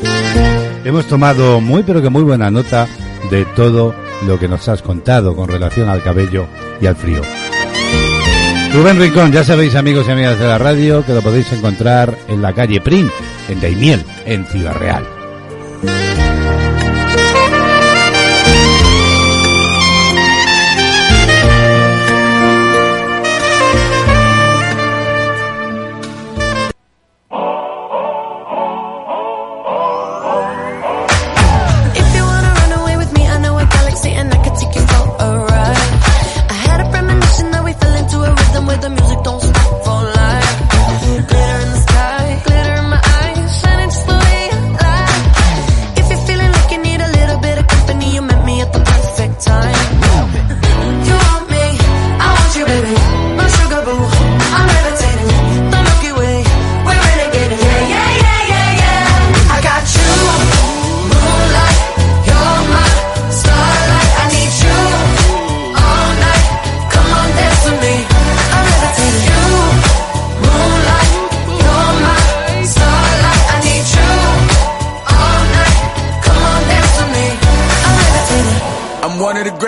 Hemos tomado muy, pero que muy buena nota de todo lo que nos has contado con relación al cabello y al frío. Rubén Rincón, ya sabéis, amigos y amigas de la radio, que lo podéis encontrar en la calle Prim, en Daimiel, en Ciudad Real.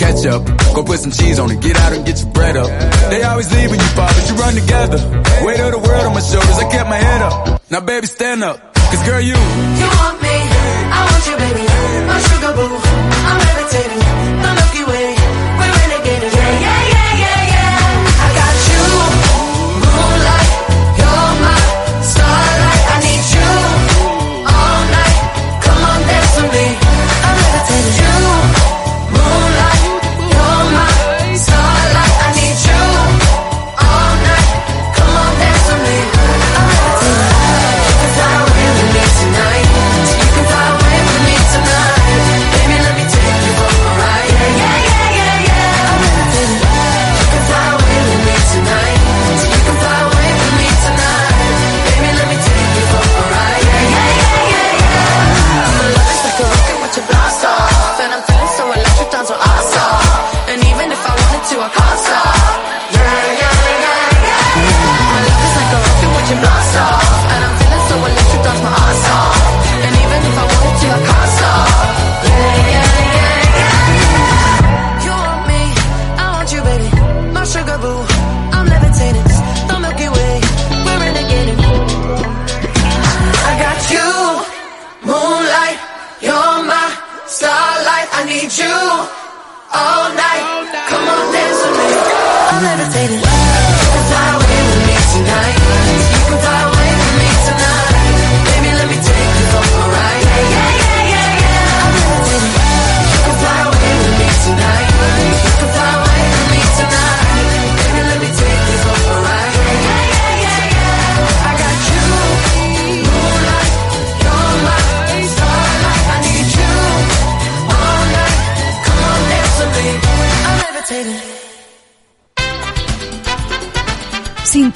Situation. So catch up, go put some cheese on it, get out and get your bread up. They always leave when you fall, but you run together. Weight of the world on my shoulders, I kept my head up. Now baby, stand up, cause girl, you. You want me, I want you, baby. My sugar boo,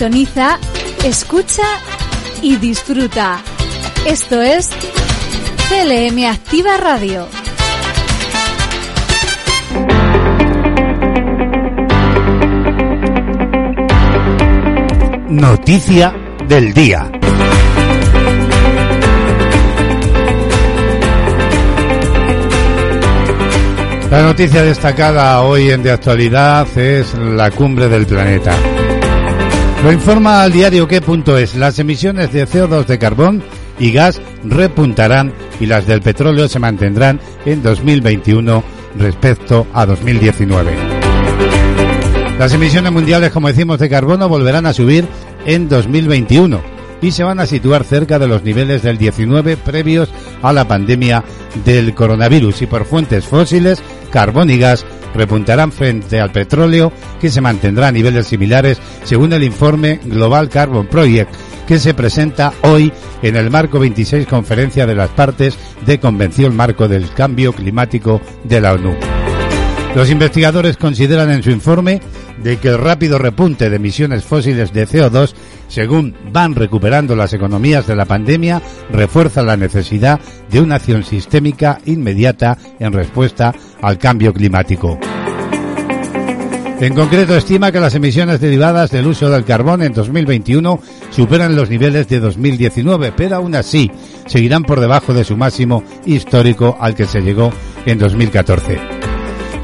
Sintoniza, escucha y disfruta. Esto es CLM Activa Radio. Noticia del día. La noticia destacada hoy en De Actualidad es la cumbre del planeta. Lo informa al diario que.es. Las emisiones de CO2 de carbón y gas repuntarán y las del petróleo se mantendrán en 2021 respecto a 2019. Las emisiones mundiales, como decimos, de carbono volverán a subir en 2021 y se van a situar cerca de los niveles del 19 previos a la pandemia del coronavirus y por fuentes fósiles, carbón y gas repuntarán frente al petróleo que se mantendrá a niveles similares según el informe Global Carbon Project que se presenta hoy en el marco 26 Conferencia de las Partes de Convención Marco del Cambio Climático de la ONU. Los investigadores consideran en su informe de que el rápido repunte de emisiones fósiles de CO2, según van recuperando las economías de la pandemia, refuerza la necesidad de una acción sistémica inmediata en respuesta al cambio climático. En concreto, estima que las emisiones derivadas del uso del carbón en 2021 superan los niveles de 2019, pero aún así seguirán por debajo de su máximo histórico al que se llegó en 2014.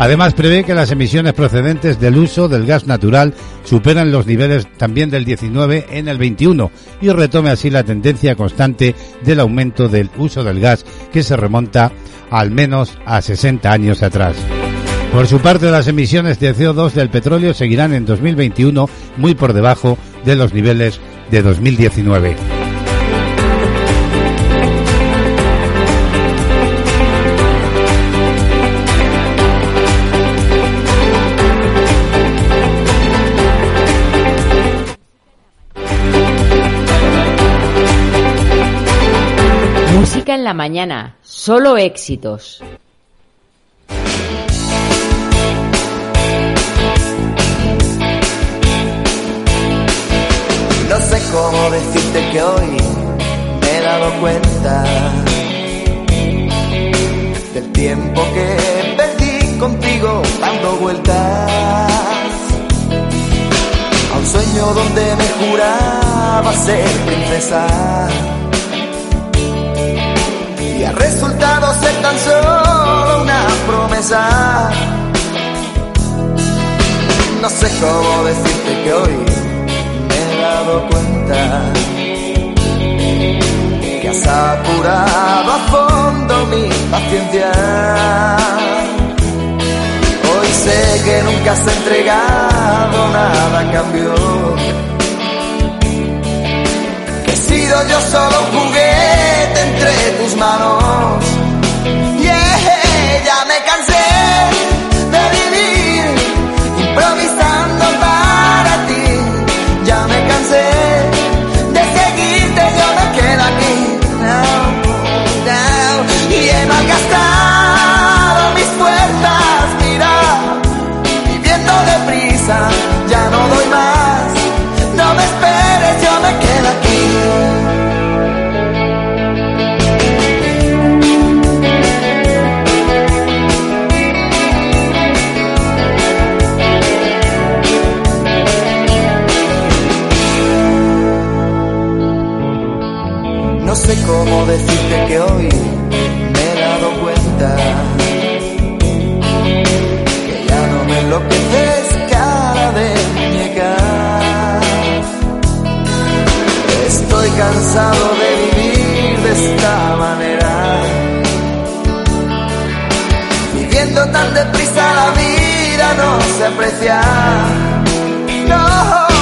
Además, prevé que las emisiones procedentes del uso del gas natural superan los niveles también del 19 en el 21 y retome así la tendencia constante del aumento del uso del gas que se remonta al menos a 60 años atrás. Por su parte, las emisiones de CO2 del petróleo seguirán en 2021 muy por debajo de los niveles de 2019. Música en la mañana, solo éxitos. No sé cómo decirte que hoy me he dado cuenta del tiempo que perdí contigo dando vueltas a un sueño donde me juraba ser princesa y ha resultado ser tan solo una promesa. No sé cómo decirte que hoy me he dado cuenta que has apurado a fondo mi paciencia. Hoy sé que nunca has entregado nada a cambio. Que he sido yo solo un juguete entre tus manos. Yeah, ya me cansé de vivir improvisando sé cómo decirte que hoy me he dado cuenta que ya no me enloqueces cara de muñeca. Estoy cansado de vivir de esta manera, viviendo tan deprisa la vida no se aprecia. No,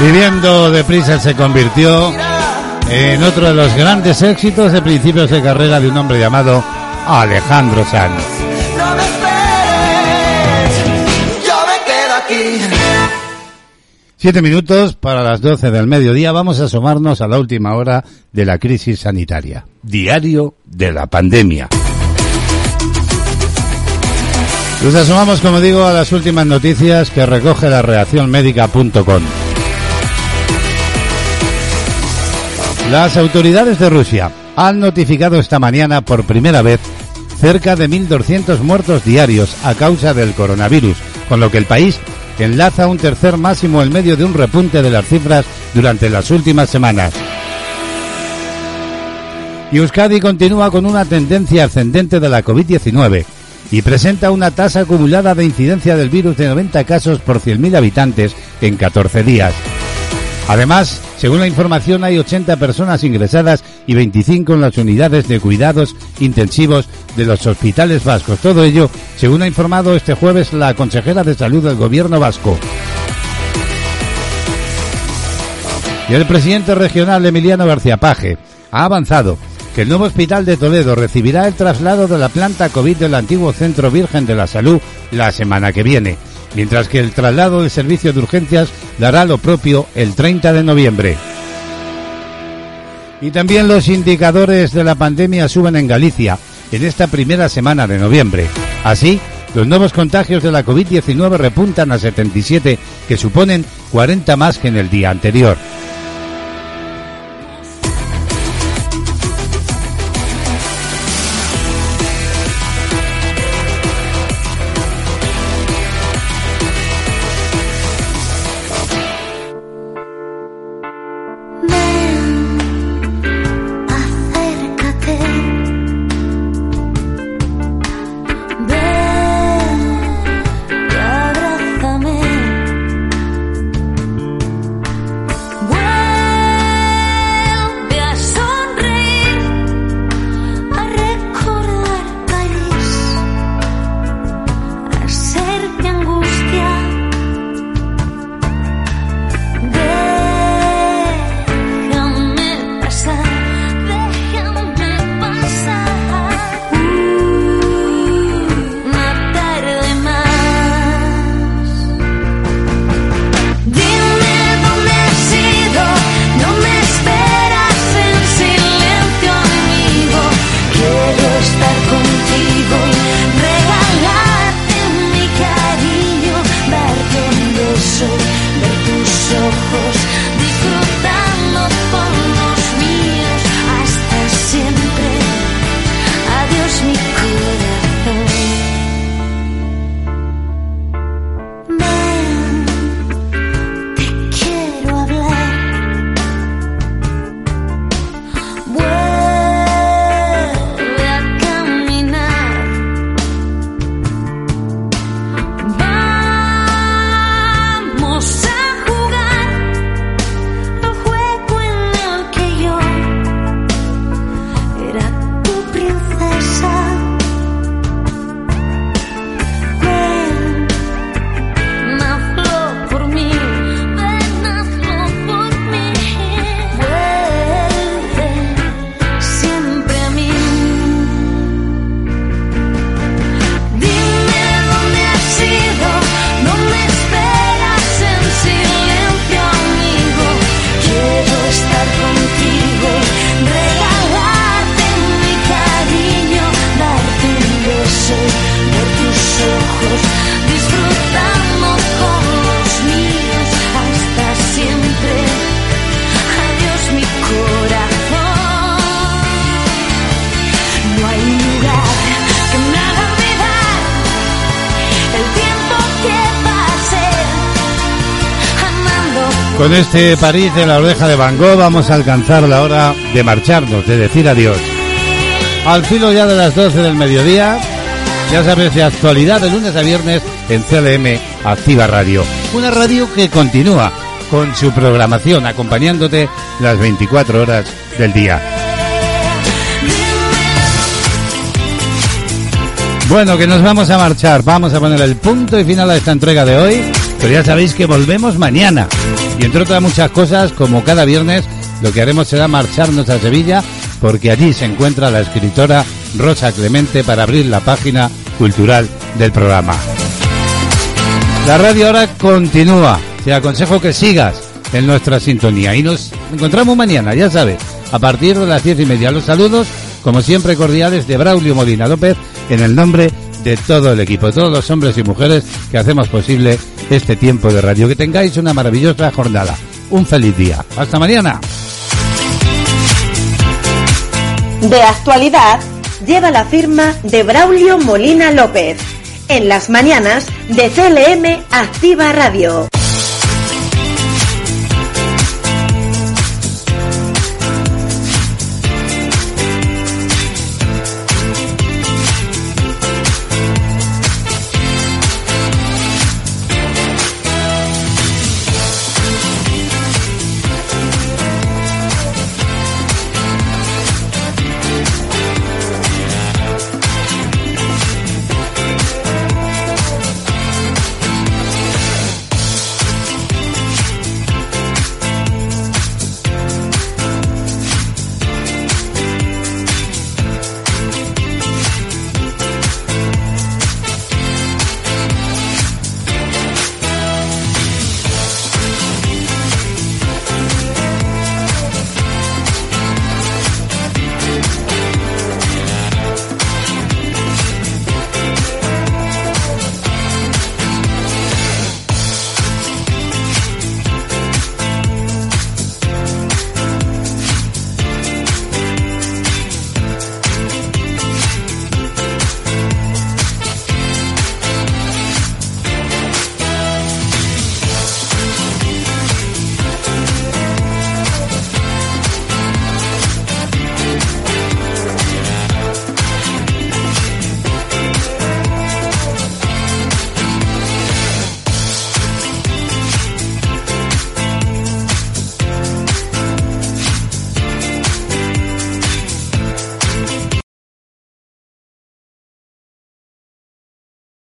Viviendo deprisa se convirtió en otro de los grandes éxitos de principios de carrera de un hombre llamado Alejandro Sanz. No me esperes, yo me quedo aquí. Siete minutos para las doce del mediodía. Vamos a asomarnos a la última hora de la crisis sanitaria. Diario de la pandemia. Nos asomamos, como digo, a las últimas noticias que recoge la reaccionmédica.com. Las autoridades de Rusia han notificado esta mañana por primera vez cerca de 1.200 muertos diarios a causa del coronavirus, con lo que el país enlaza un tercer máximo en medio de un repunte de las cifras durante las últimas semanas. Y Euskadi continúa con una tendencia ascendente de la COVID-19 y presenta una tasa acumulada de incidencia del virus de 90 casos por 100.000 habitantes en 14 días. Además, según la información, hay 80 personas ingresadas y 25 en las unidades de cuidados intensivos de los hospitales vascos. Todo ello, según ha informado este jueves la consejera de salud del gobierno vasco. Y el presidente regional Emiliano García Paje ha avanzado que el nuevo hospital de Toledo recibirá el traslado de la planta COVID del antiguo Centro Virgen de la Salud la semana que viene, mientras que el traslado del servicio de urgencias dará lo propio el 30 de noviembre. Y también los indicadores de la pandemia suben en Galicia en esta primera semana de noviembre. Así, los nuevos contagios de la COVID-19 repuntan a 77, que suponen 40 más que en el día anterior. Este París de la oreja de Van Gogh vamos a alcanzar la hora de marcharnos, de decir adiós. Al filo ya de las 12 del mediodía, ya sabes de actualidad de lunes a viernes en CLM Activa Radio. Una radio que continúa con su programación acompañándote las 24 horas del día. Bueno, que nos vamos a marchar. Vamos a poner el punto y final a esta entrega de hoy. Pero ya sabéis que volvemos mañana. Y entre otras muchas cosas, como cada viernes, lo que haremos será marcharnos a Sevilla porque allí se encuentra la escritora Rosa Clemente para abrir la página cultural del programa. La radio ahora continúa. Te aconsejo que sigas en nuestra sintonía y nos encontramos mañana, ya sabes, a partir de las diez y media. Los saludos, como siempre, cordiales de Braulio Molina López en el nombre de todo el equipo, de todos los hombres y mujeres que hacemos posible este tiempo de radio. Que tengáis una maravillosa jornada. Un feliz día. Hasta mañana. De actualidad lleva la firma de Braulio Molina López. En las mañanas de CLM Activa Radio.